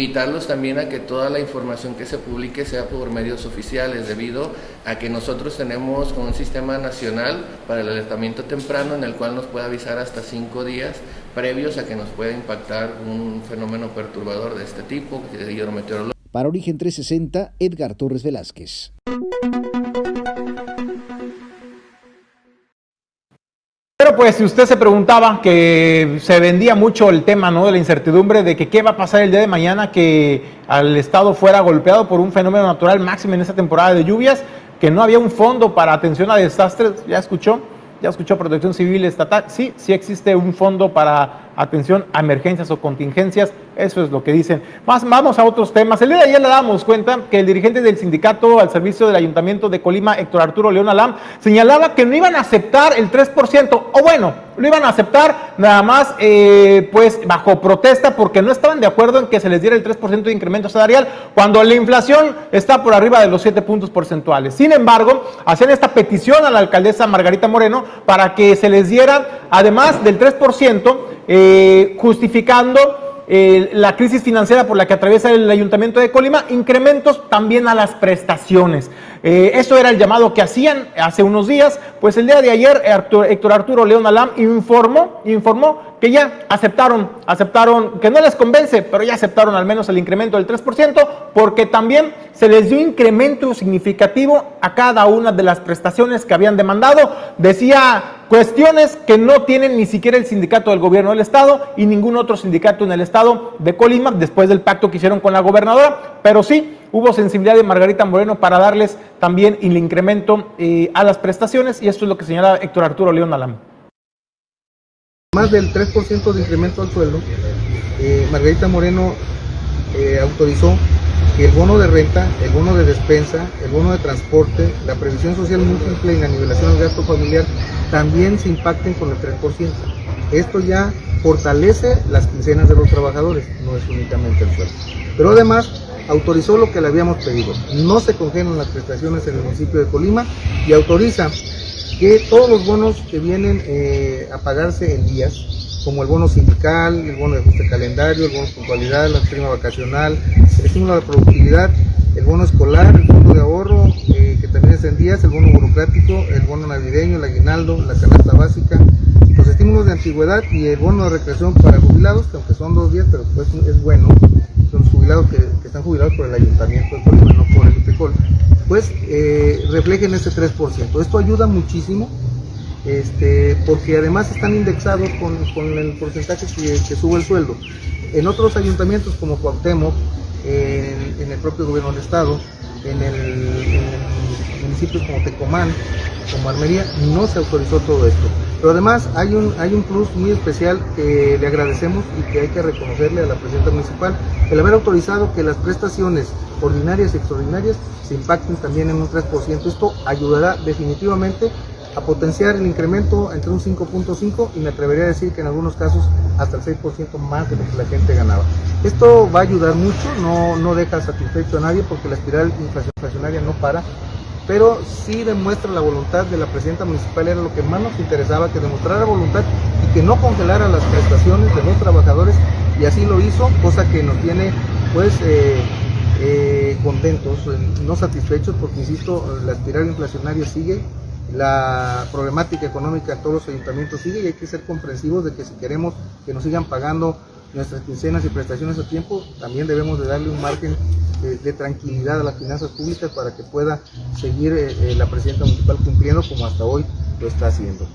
Invitarlos también a que toda la información que se publique sea por medios oficiales, debido a que nosotros tenemos un sistema nacional para el alertamiento temprano en el cual nos puede avisar hasta cinco días previos a que nos pueda impactar un fenómeno perturbador de este tipo, de hidrometeorológico. Para Origen 360, Edgar Torres Velázquez. Bueno, pues si usted se preguntaba que se vendía mucho el tema ¿no? de la incertidumbre de que qué va a pasar el día de mañana que al Estado fuera golpeado por un fenómeno natural máximo en esta temporada de lluvias, que no había un fondo para atención a desastres, ¿ya escuchó? ¿Ya escuchó Protección Civil Estatal? Sí, sí existe un fondo para atención a emergencias o contingencias, eso es lo que dicen. Más, vamos a otros temas. El día de ayer le damos cuenta que el dirigente del sindicato al servicio del Ayuntamiento de Colima, Héctor Arturo León Alam, señalaba que no iban a aceptar el 3%, o bueno, lo iban a aceptar nada más eh, pues bajo protesta porque no estaban de acuerdo en que se les diera el 3% de incremento salarial cuando la inflación está por arriba de los 7 puntos porcentuales. Sin embargo, hacían esta petición a la alcaldesa Margarita Moreno para que se les diera, además del 3%, eh, justificando eh, la crisis financiera por la que atraviesa el Ayuntamiento de Colima, incrementos también a las prestaciones. Eh, eso era el llamado que hacían hace unos días, pues el día de ayer Héctor Arturo León Alam informó, informó que ya aceptaron, aceptaron, que no les convence, pero ya aceptaron al menos el incremento del 3%, porque también se les dio incremento significativo a cada una de las prestaciones que habían demandado. Decía cuestiones que no tienen ni siquiera el sindicato del gobierno del estado y ningún otro sindicato en el estado de Colima después del pacto que hicieron con la gobernadora, pero sí hubo sensibilidad de Margarita Moreno para darles también el incremento eh, a las prestaciones y esto es lo que señala Héctor Arturo León Alam. Más del 3% de incremento al sueldo, eh, Margarita Moreno eh, autorizó que el bono de renta, el bono de despensa, el bono de transporte, la previsión social múltiple y la nivelación del gasto familiar también se impacten con el 3%. Esto ya fortalece las quincenas de los trabajadores, no es únicamente el sueldo. Pero además autorizó lo que le habíamos pedido. No se congelan las prestaciones en el municipio de Colima y autoriza que todos los bonos que vienen eh, a pagarse en días, como el bono sindical, el bono de ajuste calendario, el bono de puntualidad, la prima vacacional, el estímulo de productividad, el bono escolar, el fondo de ahorro, eh, que también es en días, el bono burocrático, el bono navideño, el aguinaldo, la canasta básica, los estímulos de antigüedad y el bono de recreación para jubilados, que aunque son dos días, pero pues es bueno, son jubilados que, están jubilados por el ayuntamiento de Colima, no por el UTECOL, pues eh, reflejen ese 3%. Esto ayuda muchísimo, este, porque además están indexados con, el porcentaje que, sube el sueldo. En otros ayuntamientos como Cuauhtémoc, en, el propio gobierno del estado, en el, en municipio como Tecomán, como Armería, no se autorizó todo esto. Pero además hay un, hay un plus muy especial que le agradecemos y que hay que reconocerle a la presidenta municipal, el haber autorizado que las prestaciones ordinarias y extraordinarias se impacten también en un 3%. Esto ayudará definitivamente a potenciar el incremento entre un 5.5 y me atrevería a decir que en algunos casos hasta el 6% más de lo que la gente ganaba. Esto va a ayudar mucho, no, no deja satisfecho a nadie porque la espiral inflacionaria no para pero sí demuestra la voluntad de la presidenta municipal, era lo que más nos interesaba, que demostrara voluntad y que no congelara las prestaciones de los trabajadores, y así lo hizo, cosa que nos tiene pues eh, eh, contentos, no satisfechos, porque insisto, la espiral inflacionaria sigue, la problemática económica en todos los ayuntamientos sigue y hay que ser comprensivos de que si queremos que nos sigan pagando nuestras quincenas y prestaciones a tiempo, también debemos de darle un margen de, tranquilidad a las finanzas públicas para que pueda seguir eh, eh, la presidenta municipal cumpliendo como hasta hoy lo está haciendo.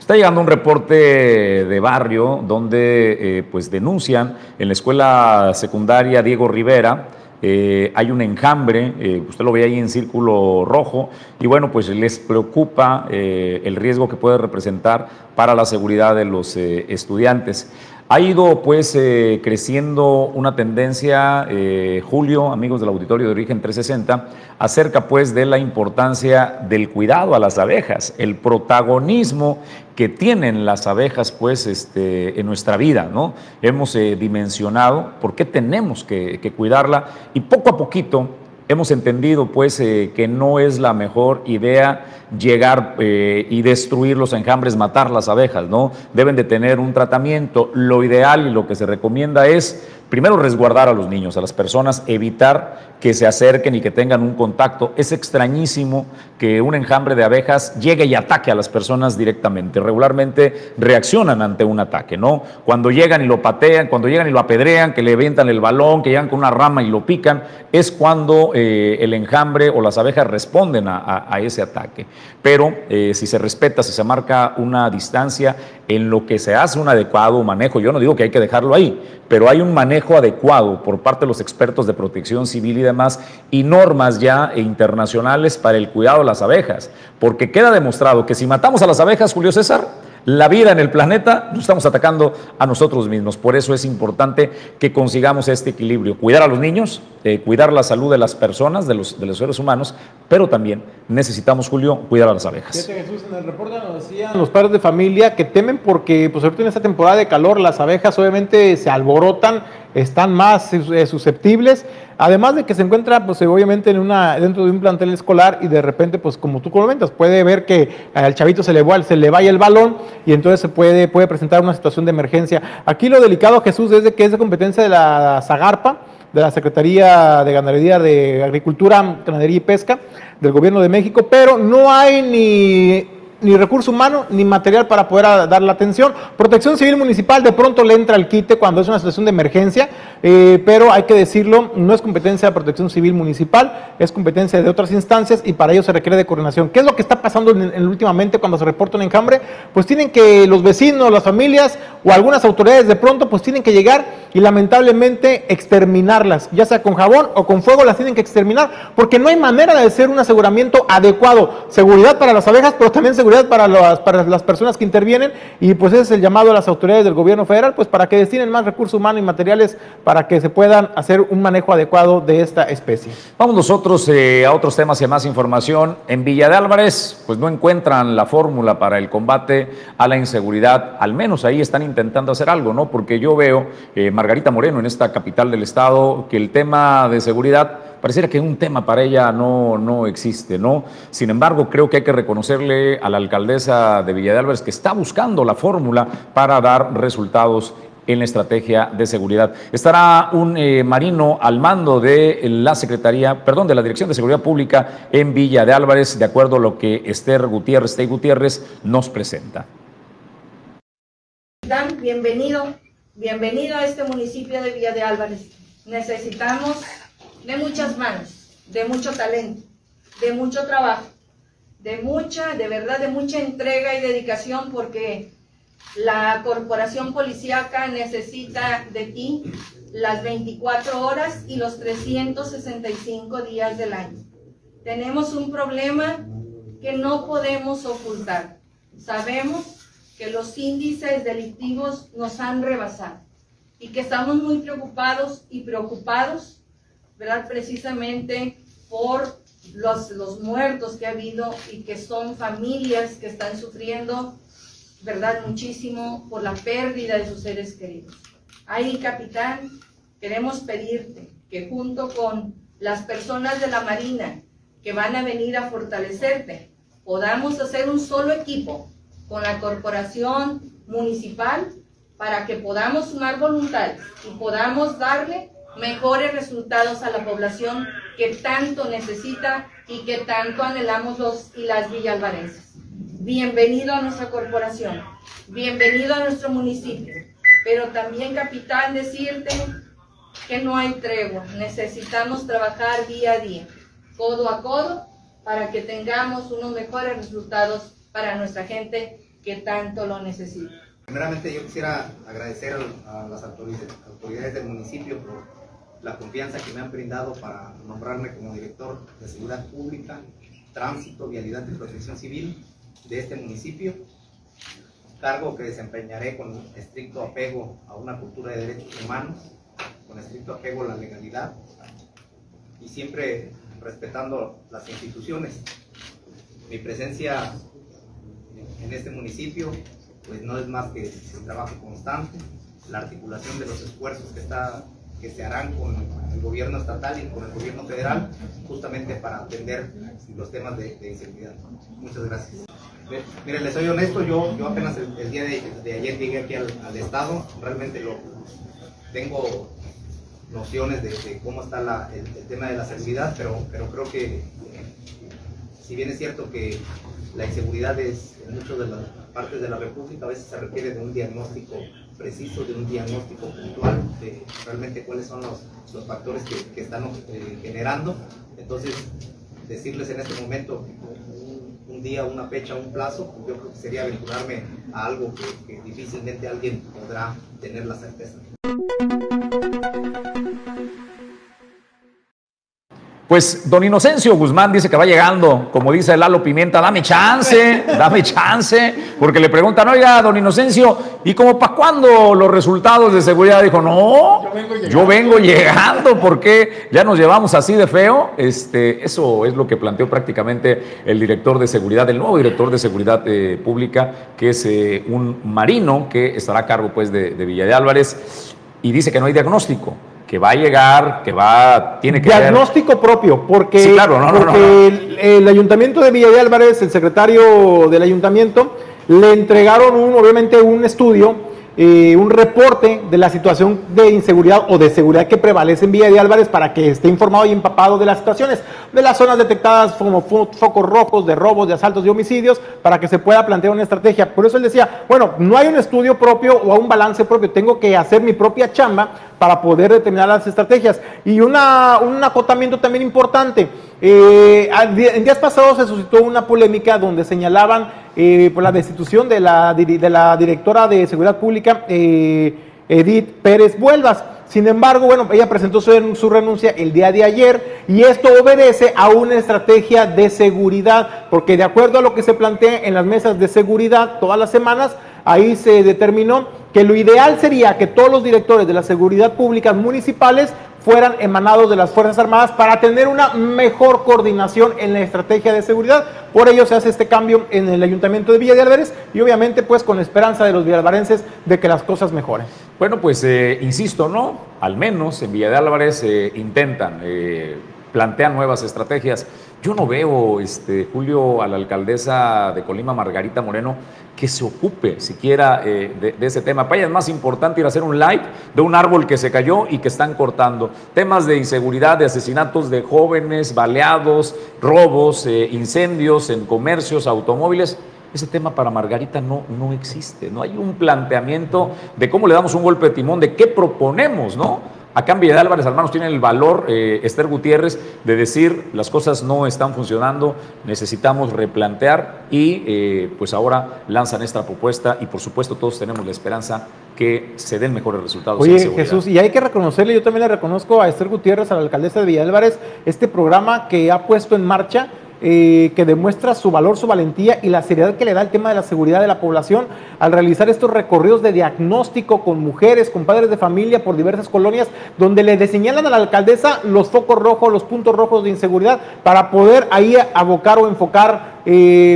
Está llegando un reporte de barrio donde eh, pues denuncian en la escuela secundaria Diego Rivera eh, hay un enjambre, eh, usted lo ve ahí en círculo rojo, y bueno, pues les preocupa eh, el riesgo que puede representar para la seguridad de los estudiantes. Ha ido pues eh, creciendo una tendencia, eh, Julio, amigos del Auditorio de Origen 360, acerca pues de la importancia del cuidado a las abejas, el protagonismo que tienen las abejas pues este, en nuestra vida, ¿no? Hemos eh, dimensionado por qué tenemos que, que cuidarla y poco a poquito hemos entendido pues eh, que no es la mejor idea llegar eh, y destruir los enjambres, matar las abejas, ¿no? Deben de tener un tratamiento. Lo ideal y lo que se recomienda es primero resguardar a los niños, a las personas, evitar que se acerquen y que tengan un contacto. Es extrañísimo que un enjambre de abejas llegue y ataque a las personas directamente. Regularmente reaccionan ante un ataque, ¿no? Cuando llegan y lo patean, cuando llegan y lo apedrean, que le avientan el balón, que llegan con una rama y lo pican, es cuando eh, el enjambre o las abejas responden a, ese ataque. Pero eh, si se respeta, si se marca una distancia en lo que se hace un adecuado manejo, yo no digo que hay que dejarlo ahí, pero hay un manejo adecuado por parte de los expertos de protección civil y demás y normas ya internacionales para el cuidado de las abejas, porque queda demostrado que si matamos a las abejas, Julio César, la vida en el planeta, nos estamos atacando a nosotros mismos. Por eso es importante que consigamos este equilibrio, cuidar a los niños, eh, cuidar la salud de las personas, de los, seres humanos, pero también necesitamos, Julio, cuidar a las abejas. Fíjate, Jesús, en el reporte nos decían los padres de familia que temen porque, pues ahorita en esta temporada de calor, las abejas obviamente se alborotan, están más eh, susceptibles Además de que se encuentra, pues obviamente en una, dentro de un plantel escolar y de repente, pues como tú comentas, puede ver que al chavito se le, se le vaya el balón y entonces se puede, puede presentar una situación de emergencia. Aquí lo delicado, Jesús, es de que es de competencia de la Zagarpa, de la Secretaría de Ganadería de Agricultura, Ganadería y Pesca del Gobierno de México, pero no hay ni ni recurso humano ni material para poder dar la atención. Protección Civil Municipal de pronto le entra al quite cuando es una situación de emergencia, eh, pero hay que decirlo, no es competencia de Protección Civil Municipal, es competencia de otras instancias y para ello se requiere de coordinación. ¿Qué es lo que está pasando en, últimamente cuando se reporta un enjambre? Pues tienen que los vecinos, las familias o algunas autoridades de pronto pues tienen que llegar y lamentablemente exterminarlas, ya sea con jabón o con fuego las tienen que exterminar, porque no hay manera de hacer un aseguramiento adecuado, seguridad para las abejas, pero también seguridad para las, personas que intervienen y pues ese es el llamado a las autoridades del gobierno federal, pues para que destinen más recursos humanos y materiales para que se puedan hacer un manejo adecuado de esta especie. Vamos nosotros eh, a otros temas y a más información. En Villa de Álvarez, pues no encuentran la fórmula para el combate a la inseguridad, al menos ahí están intentando hacer algo, ¿no? Porque yo veo, eh, Margarita Moreno, en esta capital del estado, que el tema de seguridad pareciera que un tema para ella no, no existe, ¿no? Sin embargo, creo que hay que reconocerle a la alcaldesa de Villa de Álvarez que está buscando la fórmula para dar resultados en la estrategia de seguridad. Estará un eh, marino al mando de la Secretaría, perdón, de la Dirección de Seguridad Pública en Villa de Álvarez, de acuerdo a lo que Esther Gutiérrez, Tey Gutiérrez, nos presenta. Dan, bienvenido, bienvenido a este municipio de Villa de Álvarez. Necesitamos de muchas manos, de mucho talento, de mucho trabajo, de mucha, de verdad, de mucha entrega y dedicación porque la corporación policíaca necesita de ti las 24 horas y los 365 días del año. Tenemos un problema que no podemos ocultar. Sabemos que los índices delictivos nos han rebasado y que estamos muy preocupados y preocupados ¿verdad? Precisamente por los, los muertos que ha habido y que son familias que están sufriendo, ¿verdad? Muchísimo por la pérdida de sus seres queridos. Ahí, capitán, queremos pedirte que junto con las personas de la Marina que van a venir a fortalecerte, podamos hacer un solo equipo con la corporación municipal para que podamos sumar voluntades y podamos darle mejores resultados a la población que tanto necesita y que tanto anhelamos los y las villalvarenses. Bienvenido a nuestra corporación, bienvenido a nuestro municipio, pero también, capitán, decirte que no hay tregua, necesitamos trabajar día a día, codo a codo, para que tengamos unos mejores resultados para nuestra gente que tanto lo necesita. Primeramente yo quisiera agradecer a las autoridades del municipio por la confianza que me han brindado para nombrarme como director de Seguridad Pública, Tránsito, Vialidad y Protección Civil de este municipio, cargo que desempeñaré con estricto apego a una cultura de derechos humanos, con estricto apego a la legalidad y siempre respetando las instituciones. Mi presencia en este municipio pues no es más que el trabajo constante, la articulación de los esfuerzos que está que se harán con el gobierno estatal y con el gobierno federal, justamente para atender los temas de, inseguridad. Muchas gracias. Mire, les soy honesto, yo, yo apenas el, día de, ayer llegué aquí al, Estado, realmente lo tengo nociones de, cómo está el, tema de la seguridad, pero, pero creo que si bien es cierto que la inseguridad es en muchas de las partes de la República, a veces se requiere de un diagnóstico preciso, de un diagnóstico puntual de realmente cuáles son los, los factores que, que están eh, generando. Entonces, decirles en este momento un, día, una fecha, un plazo, yo creo que sería aventurarme a algo que, que difícilmente alguien podrá tener la certeza. Pues don Inocencio Guzmán dice que va llegando, como dice Lalo Pimienta, dame chance, dame chance, porque le preguntan, oiga, don Inocencio, ¿y como para cuándo los resultados de seguridad? Dijo, no, yo vengo llegando, yo vengo llegando porque ya nos llevamos así de feo. Este, eso es lo que planteó prácticamente el director de seguridad, el nuevo director de seguridad eh, pública, que es eh, un marino que estará a cargo pues de, de Villa de Álvarez, y dice que no hay diagnóstico que va a llegar, que va, tiene que Diagnóstico ver. propio, porque, sí, claro, no, porque no, no, el, el, ayuntamiento de Villa de Álvarez, el secretario del ayuntamiento, le entregaron un, obviamente un estudio, eh, un reporte de la situación de inseguridad o de seguridad que prevalece en Villa de Álvarez para que esté informado y empapado de las situaciones, de las zonas detectadas como fo focos rojos, de robos, de asaltos, de homicidios, para que se pueda plantear una estrategia. Por eso él decía, bueno, no hay un estudio propio o un balance propio, tengo que hacer mi propia chamba para poder determinar las estrategias. Y una, un acotamiento también importante. Eh, en días pasados se suscitó una polémica donde señalaban eh, por la destitución de la, de la directora de Seguridad Pública, eh, Edith Pérez Vuelvas. Sin embargo, bueno, ella presentó su, su, renuncia el día de ayer y esto obedece a una estrategia de seguridad, porque de acuerdo a lo que se plantea en las mesas de seguridad todas las semanas, ahí se determinó que lo ideal sería que todos los directores de la seguridad pública municipales fueran emanados de las Fuerzas Armadas para tener una mejor coordinación en la estrategia de seguridad. Por ello se hace este cambio en el Ayuntamiento de Villa de Álvarez y obviamente pues con la esperanza de los villalvarenses de que las cosas mejoren. Bueno, pues eh, insisto, ¿no? Al menos en Villa de Álvarez eh, intentan, eh, plantean nuevas estrategias. Yo no veo, este, Julio, a la alcaldesa de Colima, Margarita Moreno, que se ocupe siquiera eh, de, ese tema. Para ella es más importante ir a hacer un live de un árbol que se cayó y que están cortando. Temas de inseguridad, de asesinatos de jóvenes, baleados, robos, eh, incendios en comercios, automóviles. Ese tema para Margarita no, no existe. No hay un planteamiento de cómo le damos un golpe de timón, de qué proponemos, ¿no? Acá en Villa de Álvarez, hermanos, tienen el valor, eh, Esther Gutiérrez, de decir las cosas no están funcionando, necesitamos replantear y eh, pues ahora lanzan esta propuesta y por supuesto todos tenemos la esperanza que se den mejores resultados. Oye, Jesús, y hay que reconocerle, yo también le reconozco a Esther Gutiérrez, a la alcaldesa de Villa Álvarez, este programa que ha puesto en marcha eh, que demuestra su valor, su valentía y la seriedad que le da el tema de la seguridad de la población al realizar estos recorridos de diagnóstico con mujeres, con padres de familia por diversas colonias, donde le señalan a la alcaldesa los focos rojos, los puntos rojos de inseguridad, para poder ahí abocar o enfocar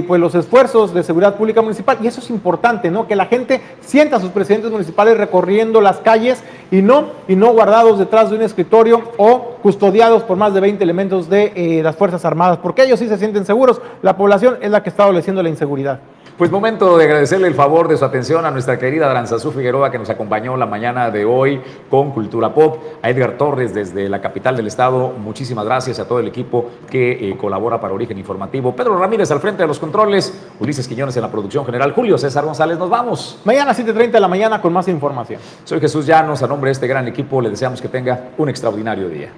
pues los esfuerzos de seguridad pública municipal. Y eso es importante, ¿no? Que la gente sienta a sus presidentes municipales recorriendo las calles y no, y no guardados detrás de un escritorio o custodiados por más de 20 elementos de eh, las Fuerzas Armadas, porque ellos sí se sienten seguros. La población es la que está adoleciendo la inseguridad. Pues momento de agradecerle el favor de su atención a nuestra querida Aranzazú Figueroa que nos acompañó la mañana de hoy con Cultura Pop, a Edgar Torres desde la capital del estado, muchísimas gracias a todo el equipo que eh, colabora para Origen Informativo, Pedro Ramírez al frente de los controles, Ulises Quiñones en la producción general, Julio César González, nos vamos. Mañana 7.30 de la mañana con más información. Soy Jesús Llanos, a nombre de este gran equipo le deseamos que tenga un extraordinario día.